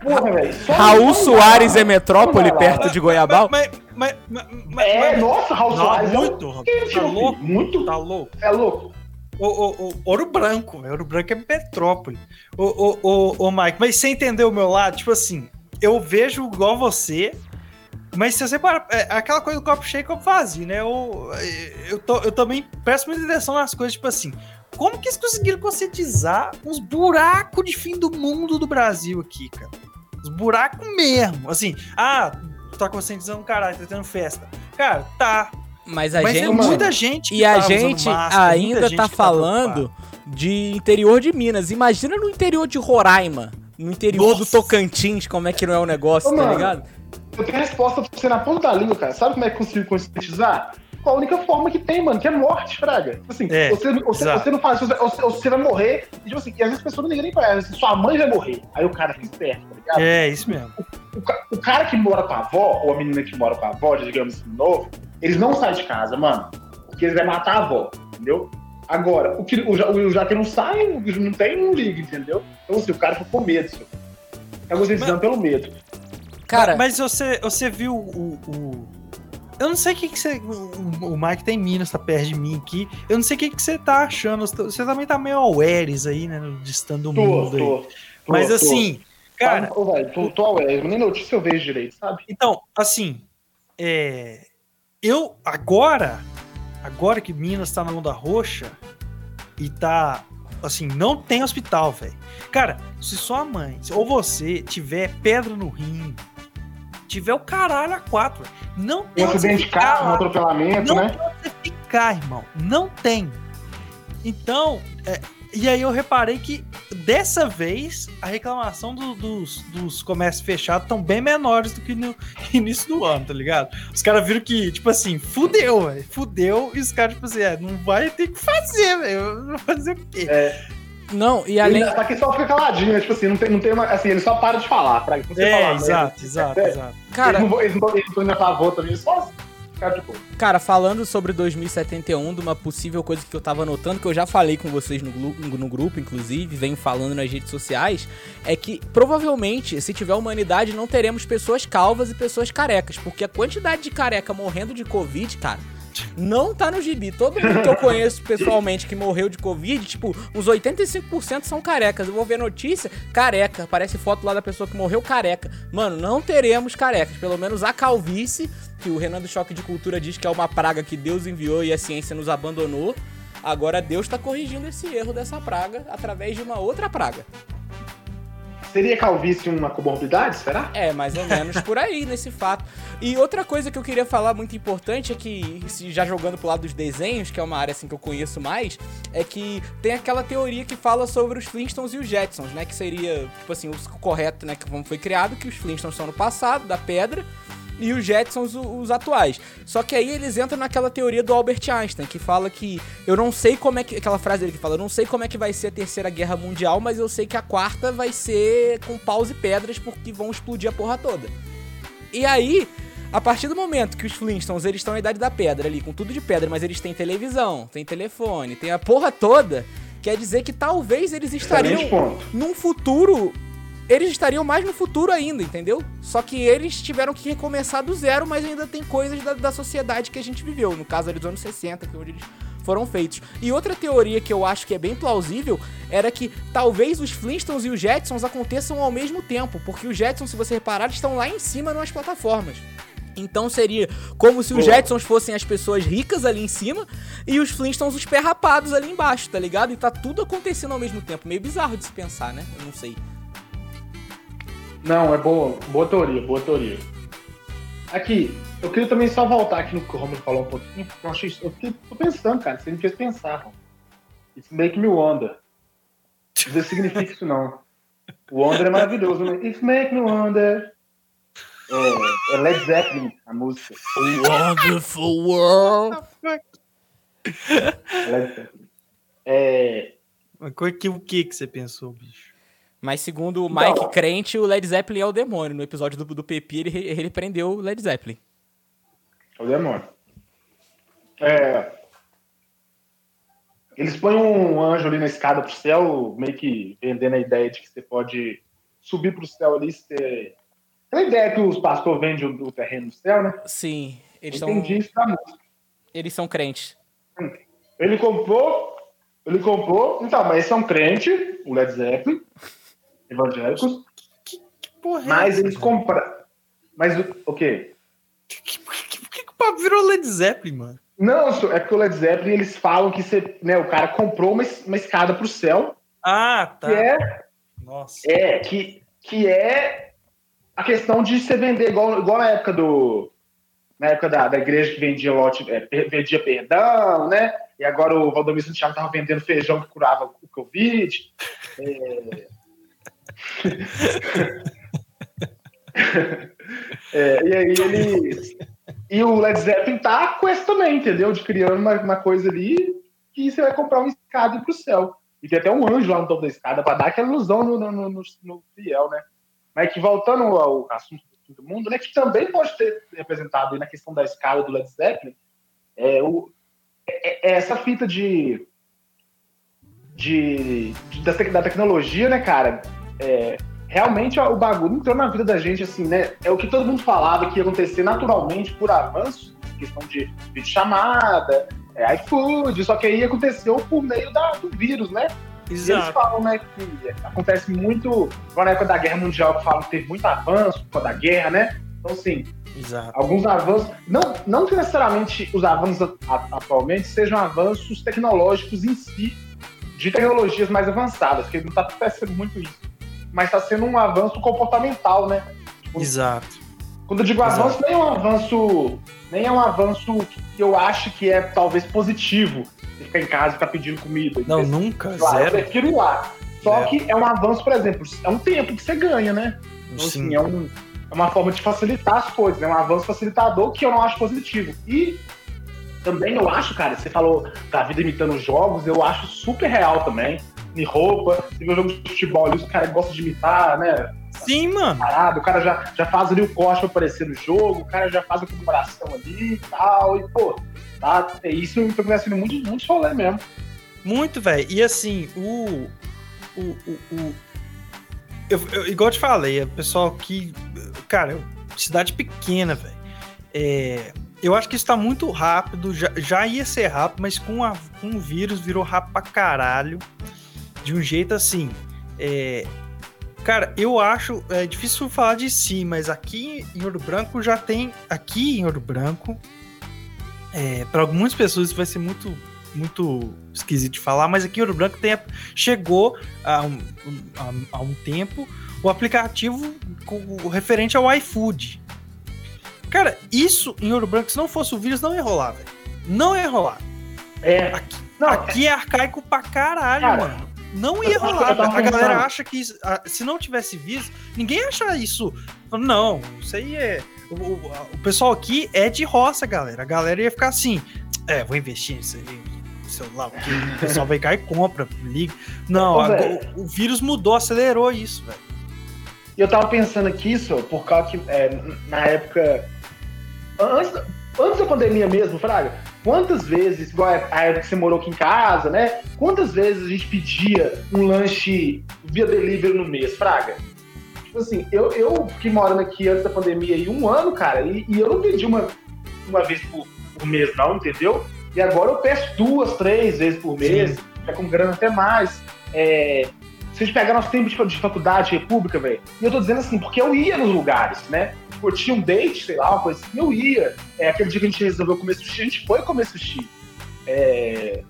Porra, velho. Raul Soares é metrópole lá. perto de Goiabal? Mas, mas, mas, mas, É, mas- nossa, Raul Não, Soares. é um muito, quente, tá louco? Muito. tá louco. É louco. O, o, o- Ouro Branco, velho. Ouro Branco é metrópole. O, o, o, o Mike, mas você entendeu o meu lado? Tipo assim, eu vejo igual você, mas se você parar. É aquela coisa do copo cheio e copo vazio, né? Eu, eu, tô, eu também presto muita atenção nas coisas, tipo assim. Como que eles conseguiram conscientizar uns buracos de fim do mundo do Brasil aqui, cara? Os buracos mesmo. Assim, ah, tá conscientizando caralho, tá tendo festa. Cara, tá. Mas a mas gente. é muita gente E a tá gente máscara, ainda gente tá que falando de interior de Minas. Imagina no interior de Roraima. No interior do Nossa. Tocantins, como é que não é o negócio, Ô, tá mano. ligado? Eu tenho a resposta pra você na ponta da língua, cara. Sabe como é que conseguiu conscientizar? Com a única forma que tem, mano, que é morte, Fraga. Tipo assim, É, você, você, exato. você não faz, você, você- vai morrer, e tipo assim, e às vezes a pessoa não liga nem pra ela, assim, sua mãe vai morrer. Aí o cara fica esperto, tá ligado? É, isso mesmo. O, ca- o cara que mora com a avó, ou a menina que mora com a avó, digamos assim, novo, eles não saem de casa, mano. Porque eles vão matar a avó, entendeu? Agora, o que o, o já que não sai, o que não tem, não liga, entendeu? Então, assim, o cara ficou com medo, senhor. Tá conscientizando pelo medo. Cara, Mas você, você viu o, o- Eu não sei o que, que você. O, o Mike tem Minas, tá perto de mim aqui. Eu não sei o que, que você tá achando. Você também tá meio awares aí, né? No distante do Tô, mundo aí. tô. Mas tô. assim, cara. Ô, velho, tô, tô nem notícia eu vejo direito, sabe? Então, assim. É, eu agora. Agora que Minas tá na onda roxa e tá. Assim, não tem hospital, velho. Cara, se sua mãe ou você tiver pedra no rim, tiver o caralho a quatro, não Um tem você acidente de ficar carro, um atropelamento, Não né? tem onde você ficar, irmão. Não tem. Então, é, e aí eu reparei que dessa vez a reclamação do- dos, dos comércios fechados estão bem menores do que no início do ano, tá ligado? Os caras viram que, tipo assim, fudeu, velho. Fudeu, e os caras, tipo assim, é, não vai ter que fazer, velho. Não fazer o quê? Não, e além. Ele, só que só fica caladinho, né? Tipo assim, não tem, não tem uma, assim, ele só para de falar, pra você É, falar, né? exato, exato, É. exato. Cara, eles não, não, não estão indo a favor também, só cara, Cara, falando sobre 2071, de uma possível coisa que eu tava notando, que eu já falei com vocês no, no grupo, inclusive, venho falando nas redes sociais, é que provavelmente, se tiver humanidade, não teremos pessoas calvas e pessoas carecas, porque a quantidade de careca morrendo de Covid, cara, Não tá no gibi. Todo mundo que eu conheço pessoalmente que morreu de Covid, tipo, uns 85% são carecas. Eu vou ver notícia, careca. Aparece foto lá da pessoa que morreu careca. Mano, não teremos carecas. Pelo menos a calvície, que o Renan do Choque de Cultura diz que é uma praga que Deus enviou e a ciência nos abandonou. Agora Deus tá corrigindo esse erro dessa praga através de uma outra praga. Seria calvície uma comorbidade, será? É, mais ou menos por aí, nesse fato. E outra coisa que eu queria falar muito importante é que, já jogando pro lado dos desenhos, que é uma área assim que eu conheço mais, é que tem aquela teoria que fala sobre os Flintstones e os Jetsons, né? Que seria, tipo assim, o correto, né? Que foi criado, que os Flintstones são no passado, da pedra, e os Jetsons os, os atuais. Só que aí eles entram naquela teoria do Albert Einstein, que fala que eu não sei como é que. Aquela frase dele que fala, eu não sei como é que vai ser a terceira guerra mundial, mas eu sei que a quarta vai ser com paus e pedras, porque vão explodir a porra toda. E aí, a partir do momento que os Flintstones eles estão na idade da pedra ali, com tudo de pedra, mas eles têm televisão, tem telefone, tem a porra toda, quer dizer que talvez eles estariam num futuro. Eles estariam mais no futuro ainda, entendeu? Só que eles tiveram que recomeçar do zero, mas ainda tem coisas da, da sociedade que a gente viveu. No caso ali dos anos 60, que é onde eles foram feitos. E outra teoria que eu acho que é bem plausível era que talvez os Flintstones e os Jetsons aconteçam ao mesmo tempo, porque os Jetsons, se você reparar, estão lá em cima nas plataformas. Então seria como se os Boa. Jetsons fossem as pessoas ricas ali em cima e os Flintstones os perrapados ali embaixo, tá ligado? E tá tudo acontecendo ao mesmo tempo. Meio bizarro de se pensar, né? Eu não sei. Não, é boa, boa teoria, boa teoria. Aqui, eu queria também só voltar aqui no que o Romulo falou um pouquinho, porque eu achei isso. Eu fiquei, tô pensando, cara, você me fez pensar. Isso make me wonder. Não significa isso, não. O Wonder é maravilhoso, né? It make me wonder. É, é Led Zeppelin, a música. Wonderful world. É Led Zeppelin. É, Mas co- que- o que que você pensou, bicho? Mas segundo o. Mike Crente, o Led Zeppelin é o demônio. No episódio do, do Pepi, ele, ele prendeu o Led Zeppelin. É o demônio. É, eles põem um anjo ali na escada pro céu, meio que vendendo a ideia de que você pode subir pro céu ali. Você... Aquela ideia que os pastores vendem o, o terreno do céu, né? Sim, eles Eu são, Entendi isso da música. eles são crentes. Ele comprou, ele comprou. Então, mas eles são crentes, o Led Zeppelin, evangélicos, Que porra é mas eles compraram. Mas o, quê? Que- que- que, que que o papo virou Led Zeppelin, mano? Não, é porque o Led Zeppelin eles falam que você, né, o cara comprou uma, uma escada pro céu, Ah, tá. que é Nossa. É, que, que é a questão de você vender igual, igual na época do. Na época da, da igreja que vendia lote, é, vendia perdão, né? E agora o Valdomiro Santiago estava vendendo feijão que curava o Covid. É... É, e aí ele. E o Led Zeppelin tá com essa também, entendeu? De criando uma, uma coisa ali que você vai comprar uma escada pro céu. E tem até um anjo lá no topo da escada para dar aquela ilusão no, no, no, no fiel, né? Mas que voltando ao assunto do fim do mundo, né? Que também pode ter representado na questão da escala do Led Zeppelin, é, o, é, é essa fita de, de, de- da, da tecnologia, né, cara? É, realmente o bagulho entrou na vida da gente, assim, né? É o que todo mundo falava que ia acontecer naturalmente por avanços, questão de videochamada, é, iFood, só que aí aconteceu por meio da, do vírus, né? E eles Exato. falam, né, que acontece muito, na época da Guerra Mundial, que falam que teve muito avanço por causa da guerra, né? Então, assim, Exato. alguns avanços, não, não que necessariamente os avanços atualmente sejam avanços tecnológicos em si, de tecnologias mais avançadas, porque não está acontecendo muito isso, mas está sendo um avanço comportamental, né? Exato. Quando eu digo avanço, nem é um avanço, nem é um avanço que eu acho que é talvez positivo, você ficar em casa e ficar pedindo comida. Não, nunca. Eu Zero. prefiro ir lá. Só Zero. que é um avanço, por exemplo, é um tempo que você ganha, né? Então, Sim. assim, é, um- é uma forma de facilitar as coisas, é um avanço facilitador que eu não acho positivo. E também eu acho, cara, você falou da vida imitando jogos, eu acho super real também. Em roupa, você vê um jogo de futebol ali, os caras gostam de imitar, né? Sim, mano. Parado, o cara já, já faz ali o corte pra aparecer no jogo, o cara já faz a comemoração ali e tal, e pô, tá, é isso tá acontecendo muito, muito rolê mesmo. Muito, velho. E assim, o. O. o, o- eu, eu- igual eu te falei, o pessoal que. Cara, cidade pequena, velho. É, eu acho que isso tá muito rápido, já, já ia ser rápido, mas com, a, com o vírus virou rápido pra caralho. De um jeito assim. É, cara, eu acho. É difícil falar de si, mas aqui em Ouro Branco já tem. Aqui em Ouro Branco. É, para algumas pessoas isso vai ser muito muito esquisito de falar, mas aqui em Ouro Branco tem, chegou há um, há, um tempo o aplicativo com, referente ao iFood. Cara, isso em Ouro Branco, se não fosse o vírus, não ia rolar, velho. Não ia rolar. É. Aqui, Não, aqui é arcaico pra caralho, Cara, mano. Não ia tava- rolar. A galera pensando. acha que isso- a- se não tivesse vírus, ninguém acha isso. Não, isso aí é. O, o- o pessoal aqui é de roça, galera. A galera ia ficar assim: é, vou investir nisso aí. Celular, porque o pessoal vai cá e compra, liga. Não, velho. o, o vírus mudou, acelerou isso, velho. E eu tava pensando aqui, isso, por causa que é, na época. Antes, da- antes da pandemia mesmo, Fraga, quantas vezes, igual a época que você morou aqui em casa, né? Quantas vezes a gente pedia um lanche via delivery no mês, Fraga? Tipo assim, eu, eu fiquei morando aqui antes da pandemia aí um ano, cara, e, e eu não pedi uma, uma vez por, por mês, não, entendeu? E agora eu peço duas, três vezes por mês, já com grana até mais. É, se a gente pegar nosso tempo de, de faculdade, república, velho, e eu tô dizendo assim, porque eu ia nos lugares, né? Tipo, eu tinha um date, sei lá, uma coisa assim, eu ia. É, aquele dia que a gente resolveu comer sushi, a gente foi comer sushi. É,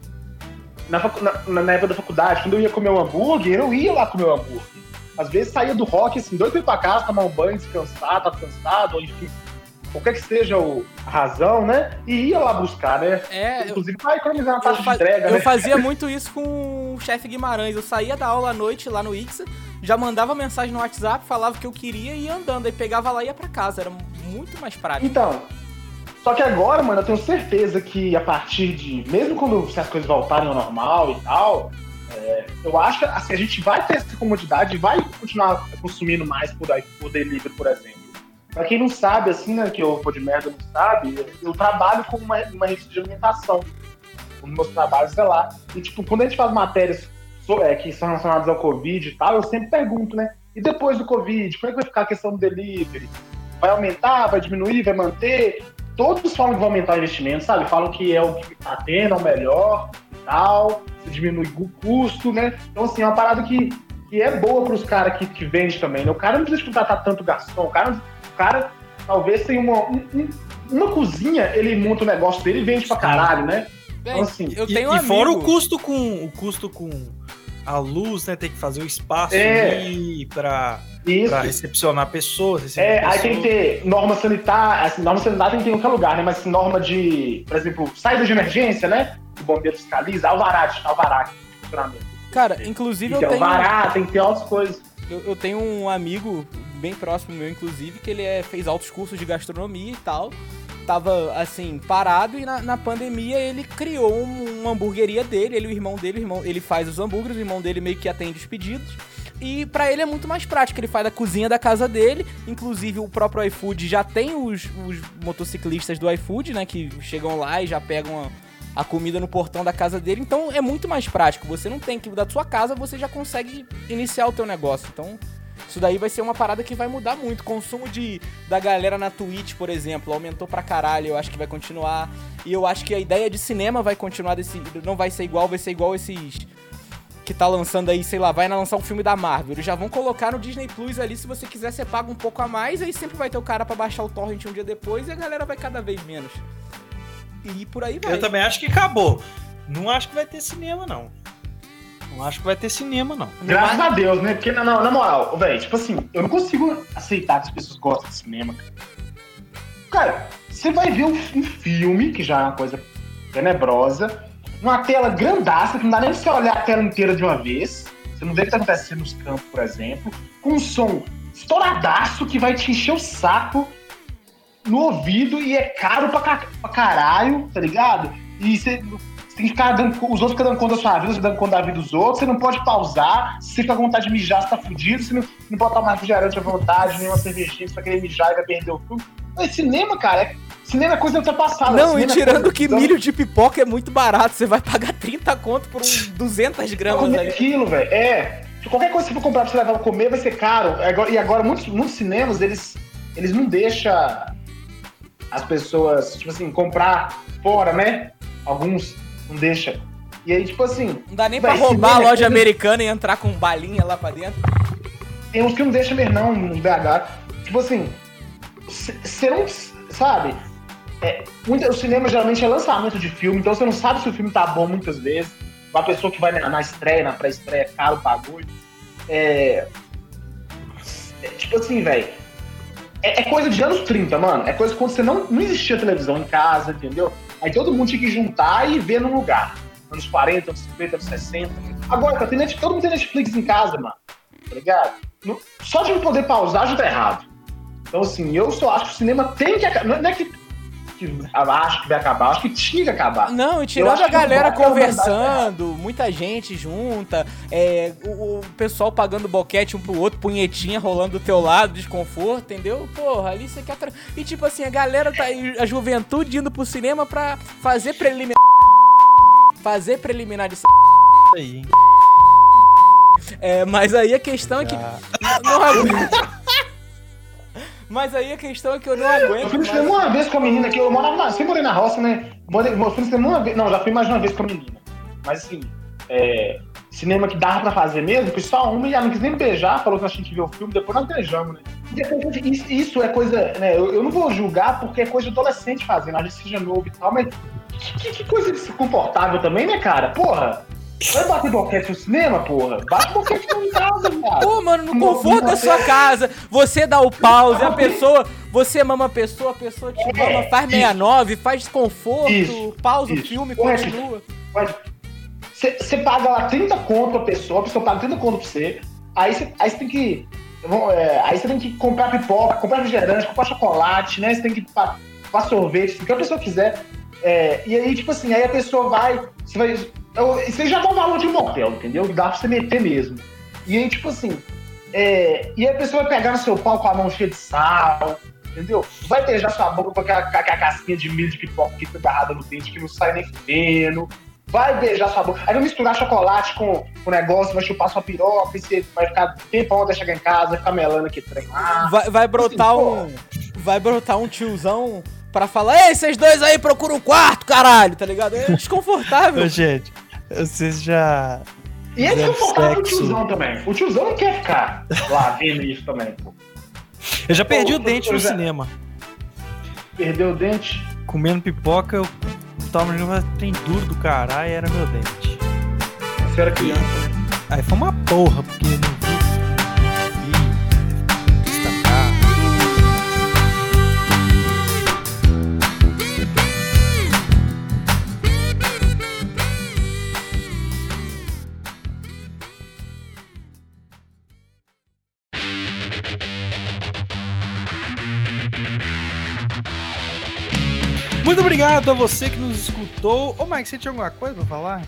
na, na, na- época da faculdade, quando eu ia comer um hambúrguer, eu ia lá comer um hambúrguer. Às vezes saía do rock, assim, dois pra pra casa, tomar um banho, descansar, tá cansado, ou enfim, qualquer que seja o- a razão, né? E ia lá buscar, né? É, eu, Inclusive pra economizar na taxa de entrega, eu né? fazia muito isso com o chefe Guimarães. Eu saía da aula à noite lá no Ixa, já mandava mensagem no WhatsApp, falava o que eu queria e ia andando. Aí pegava lá e ia pra casa. Era muito mais prático. Então, só que agora, mano, eu tenho certeza que a partir de. Mesmo quando se as coisas voltarem ao normal e tal, é, eu acho que assim, a gente vai ter essa comodidade e vai continuar consumindo mais por, aí, por delivery, por exemplo. Pra quem não sabe, assim, né, que eu vou de merda não sabe, eu, trabalho com uma, uma rede de alimentação. Dos meus trabalhos é lá. E, tipo, quando a gente faz matérias é, que são relacionadas ao Covid e tal, eu sempre pergunto, né? E depois do Covid, como é que vai ficar a questão do delivery? Vai aumentar, vai diminuir, vai manter? Todos falam que vai aumentar o investimento, sabe? Falam que é o que tá tendo, é o melhor e tal, se diminui o custo, né? Então, assim, é uma parada que, que é boa pros caras que, que vendem também, né? O cara não precisa contratar tanto garçom, o cara, o cara talvez tenha uma, um- um- uma cozinha, ele monta o negócio dele e vende pra caralho, né? Bem, Então, assim, eu E, tenho um e fora o custo com o custo com a luz, né? Tem que fazer o espaço É. ali pra, pra recepcionar pessoas. receber É, aí pessoas. tem que ter norma sanitária, assim, norma sanitária tem que ter em qualquer lugar, né? Mas assim, norma de, por exemplo, saída de emergência, né? O bombeiro fiscaliza, alvará, alvará de funcionamento. Cara, inclusive Tem eu tenho, alvará, tem que ter outras coisas. eu, eu tenho um amigo bem próximo meu, inclusive, que ele é, fez altos cursos de gastronomia e tal. Tava, assim, parado e na, na pandemia ele criou um- uma hamburgueria dele, ele o irmão dele, o irmão, ele faz os hambúrgueres, o irmão dele meio que atende os pedidos. E pra ele é muito mais prático, ele faz da cozinha da casa dele, inclusive o próprio iFood já tem os, os motociclistas do iFood, né, que chegam lá e já pegam a, a comida no portão da casa dele, então é muito mais prático. Você não tem que da sua casa, você já consegue iniciar o teu negócio. Então, isso daí vai ser uma parada que vai mudar muito. O consumo de, da galera na Twitch, por exemplo, aumentou pra caralho. Eu acho que vai continuar. E eu acho que a ideia de cinema vai continuar desse. Não vai ser igual, vai ser igual esses. Que tá lançando aí, sei lá, vai lançar um filme da Marvel. Eles já vão colocar no Disney Plus ali. Se você quiser, você paga um pouco a mais. Aí sempre vai ter o cara pra baixar o torrent um dia depois. E a galera vai cada vez menos. E por aí vai. Eu também acho que acabou. Não acho que vai ter cinema, não. Não acho que vai ter cinema, não. Graças a Deus, né? Porque, na, na moral, velho, tipo assim, eu não consigo aceitar que as pessoas gostam de cinema. cara. Você vai ver um, um filme, que já é uma coisa tenebrosa, numa tela grandaça, que não dá nem pra você olhar a tela inteira de uma vez. Você não vê o que acontecendo nos campos, por exemplo. Com um som estouradaço que vai te encher o saco no ouvido e é caro pra, pra caralho, tá ligado? E você, você tem que ficar dando, os outros ficam dando conta da sua vida, você dando conta da vida dos outros, você não pode pausar, se você fica com vontade de mijar, você tá fudido, você não, não pode tomar refrigerante à vontade, nem uma cervejinha, você vai querer mijar e vai perder o. Mas cinema, cara, é, cinema é coisa ultrapassada. Não, e é tirando que milho de pipoca é muito barato. Você vai pagar 30 conto por um 200 pra gramas comer ali. aquilo, velho. É. Qualquer coisa que você for comprar pra você levar pra comer vai ser caro. Agora- E agora, muitos, muitos cinemas, eles, eles não deixam. as pessoas, tipo assim, comprar fora, né? Alguns não deixa. E aí, tipo assim, Não dá nem Vai, pra roubar a loja coisa- americana e entrar com balinha lá pra dentro. tem uns que não deixa mesmo não no BH. Tipo assim, você não sabe. É, muito- o cinema geralmente é lançamento de filme, então você não sabe se o filme tá bom muitas vezes. Uma pessoa que vai na, na estreia, na pré-estreia, é caro o bagulho. É, é tipo assim, velho. É, é coisa de anos 30, mano. É coisa quando você não, não existia televisão em casa, entendeu? Aí todo mundo tinha que juntar e ver num lugar. Anos 40, anos 50, anos 60. Agora, tem Net- todo mundo tem Netflix em casa, mano. Tá ligado? Só de eu poder pausar já tá errado. Então, assim, eu só acho que o cinema tem que. Não é que, que acho que vai acabar, acho que tinha que acabar. Não, e tirando a galera conversando, muita gente junta, é, o, o pessoal pagando boquete um pro outro, punhetinha rolando do teu lado, desconforto, entendeu? Porra, ali você quer. tra- E tipo assim, a galera tá. aí, A juventude indo pro cinema pra fazer preliminar. Fazer preliminar de Isso aí, hein? É, mas aí a questão é que. Já. Não, não. Mas aí a questão é que eu não Eu aguento. fui no cinema uma vez com a menina, que eu morava na. Sempre morei na roça, né? Morei, eu fui no cinema uma vez. Não, já fui mais uma vez com a menina. Mas assim, é, cinema que dava pra fazer mesmo, foi só uma e ela não quis nem beijar, falou que nós tínhamos que ver o filme, depois nós beijamos, né? Depois, isso, isso é coisa, né? Eu, eu não vou julgar porque é coisa de adolescente fazendo, a gente seja novo e tal, mas que, que coisa desconfortável também, né, cara? Porra! Vai bater boquete no cinema, porra? Bate boquete em casa, viado. Pô, mano, no conforto da é. sua casa, você dá o pause, a pessoa, você mama a pessoa, a pessoa te mama, faz 69, faz desconforto, É, Isso, pausa o filme, Correto. continua. Você paga lá 30 conto pra pessoa, a pessoa paga 30 conto pra você, aí você aí tem que. é, aí você tem que comprar pipoca, comprar refrigerante, comprar chocolate, né? Você tem que comprar sorvete, o que a pessoa quiser. É, e aí, tipo assim, aí a pessoa vai. Você vai. Você já dá o valor de um motel, entendeu? Dá pra você meter mesmo. E aí, tipo assim. é, e aí a pessoa vai pegar no seu pau com a mão cheia de sal, entendeu? Vai beijar sua boca com aquela, com aquela casquinha de milho de pipoca que fica agarrada no dente, que não sai nem fedendo vai beijar sua boca. Aí vai misturar chocolate com o negócio, vai chupar sua piroca, e você vai ficar tempão até chegar em casa, vai ficar melando aqui trem lá. Vai, vai brotar assim, um. Vai brotar um tiozão pra falar, ei, vocês dois aí procuram um quarto, caralho, tá ligado? É desconfortável. Ô, gente, vocês já. E é desconfortável o tiozão também. O tiozão não quer ficar lá vendo isso também, pô. Eu já perdi Ô, o dente no já- cinema. Perdeu o dente. Comendo pipoca, eu tava jogando trem duro do caralho e era meu dente. Você era criança. Aí foi uma porra, porque não obrigado a você que nos escutou. Ô, Mike, você tinha alguma coisa pra falar?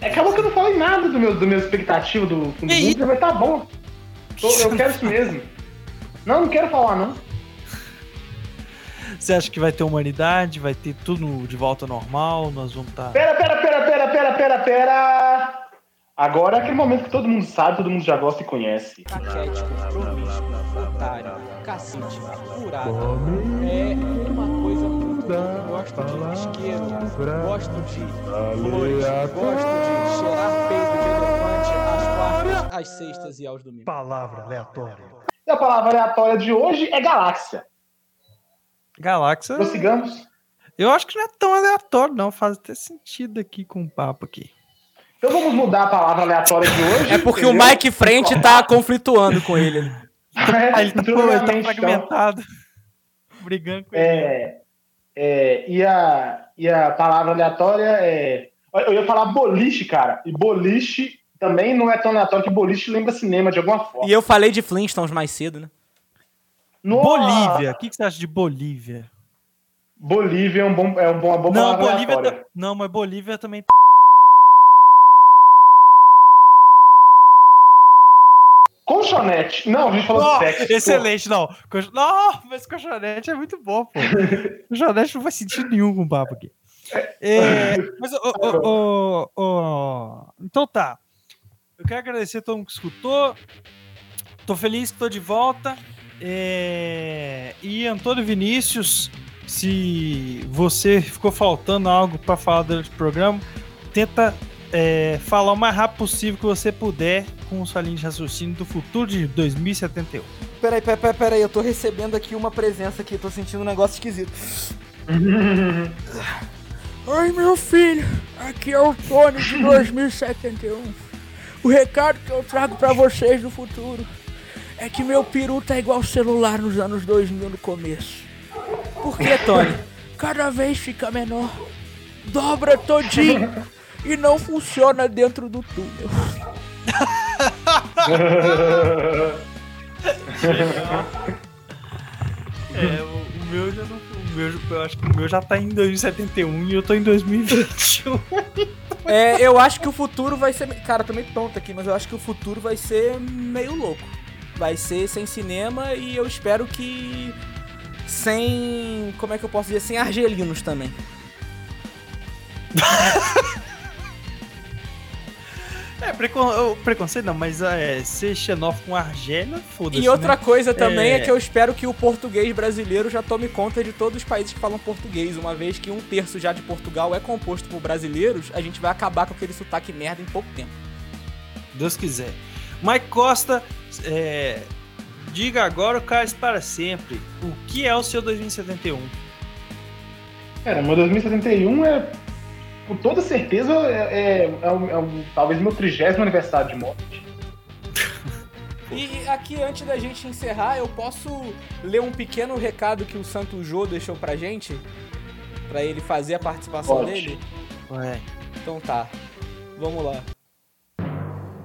É, acabou que eu não falei nada do meu, do meu expectativa do fundo do Que mundo, mas tá bom. Tô- eu quero isso mesmo. Não, não quero falar, não. Você acha que vai ter humanidade? Vai ter tudo de volta ao normal? Nós vamos tá estar. Pera, pera, pera, pera, pera, pera, pera. Agora é aquele momento que todo mundo sabe, todo mundo já gosta e conhece. Caquético, promíscuo, otário, cacete, furado. É uma Gosto de isqueiro, gosto de flores, gosto de cheirar peito de elefante às quartas, às sextas e aos domingos. Palavra aleatória. E a palavra aleatória de hoje é galáxia. Galáxia. Prossigamos. Eu acho que não é tão aleatório, não. Faz até sentido aqui com o papo aqui. Então vamos mudar a palavra aleatória de hoje. É porque o entendeu? Mike Frente tá conflituando com ele. É, ele tá, ele tá então. fragmentado. Brigando com ele. É, é, e, a, e a palavra aleatória é. Eu ia falar boliche, cara. E boliche também não é tão aleatório que boliche lembra cinema de alguma forma. E eu falei de Flintstones mais cedo, né? Nossa, Bolívia. O que, que você acha de Bolívia? Bolívia é um bom, é um bom, uma boa Não, palavra Bolívia. aleatória. ta- Não, mas Bolívia também. Colchonete. Não, a gente falou Ó, de sexo. pô. excelente, não. Cox- Não, mas colchonete é muito bom, pô. colchonete não faz sentido nenhum com o papo aqui. É, mas, ô, ô, então tá. Eu quero agradecer a todo mundo que escutou. Tô feliz que tô de volta. É, e Antônio Vinícius. Se você ficou faltando algo para falar durante o programa, tenta é, falar o mais rápido possível que você puder com sua linha de raciocínio do futuro de 2071. Peraí, peraí, peraí, peraí, eu tô recebendo aqui uma presença aqui, tô sentindo um negócio esquisito. Oi, meu filho, aqui é o Tony de 2071. O recado que eu trago pra vocês no futuro é que meu peru tá igual celular nos anos 2000 no começo. Por que, Tony? Cada vez fica menor, dobra todinho e não funciona dentro do túnel. É, o, meu já não. O meu, eu acho que o meu já tá em 2071 e eu tô em 2021. É, eu acho que o futuro vai ser. Cara, eu tô meio tonto aqui, mas eu acho que o futuro vai ser meio louco. Vai ser sem cinema e eu espero que. Sem. Como é que eu posso dizer? Sem argelinos também. É, precon... preconceito não, mas é, ser xenófobo com Argélia, foda-se. E outra né? coisa também é... É. que eu espero que o português brasileiro já tome conta de todos os países que falam português. Uma vez que um terço já de Portugal é composto por brasileiros, a gente vai acabar com aquele sotaque merda em pouco tempo. Deus quiser. Mike Costa, é, diga agora o Carlos para sempre. O que é o seu 2071? Cara, meu 2071 é, com toda certeza, é, é- é o- é o- talvez meu trigésimo aniversário de morte. E aqui, antes da gente encerrar, eu posso ler um pequeno recado que o Santo Jô deixou pra gente? Pra ele fazer a participação Pode. dele? Ué. Então tá. Vamos lá.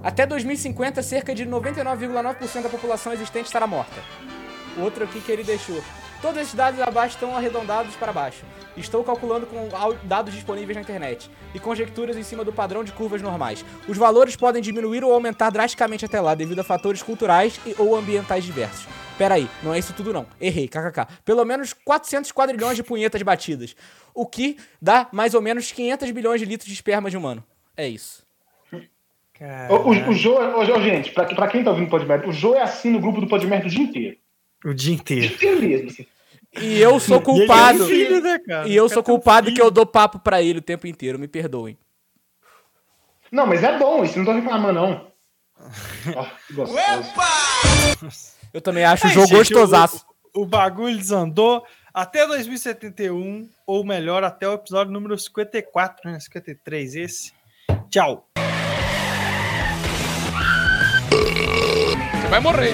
Até 2050, cerca de 99,9% da população existente estará morta. Outro aqui que ele deixou. Todos esses dados abaixo estão arredondados para baixo. Estou calculando com dados disponíveis na internet e conjecturas em cima do padrão de curvas normais. Os valores podem diminuir ou aumentar drasticamente até lá devido a fatores culturais e ou ambientais diversos. Pera aí, não é isso tudo não. Errei, kkk. Pelo menos 400 quadrilhões de punhetas batidas. O que dá mais ou menos 500 bilhões de litros de esperma de humano. É isso. O, o, o gente, pra, pra quem tá ouvindo o Podmerda, o Jô é assim no grupo do Podmerda o dia inteiro. O dia O inteiro. dia inteiro mesmo, assim. E eu sou E ele culpado. é um filho, né, cara? E eu O sou culpado filho. que eu dou papo pra ele o tempo inteiro, me perdoem. Não, mas é bom, isso não tô reclamando, não. Gostoso. Eu também acho o jogo gente, gostosaço. O, o bagulho desandou até 2071, ou melhor, até o episódio número 54, né? 53 esse. Tchau. Você vai morrer.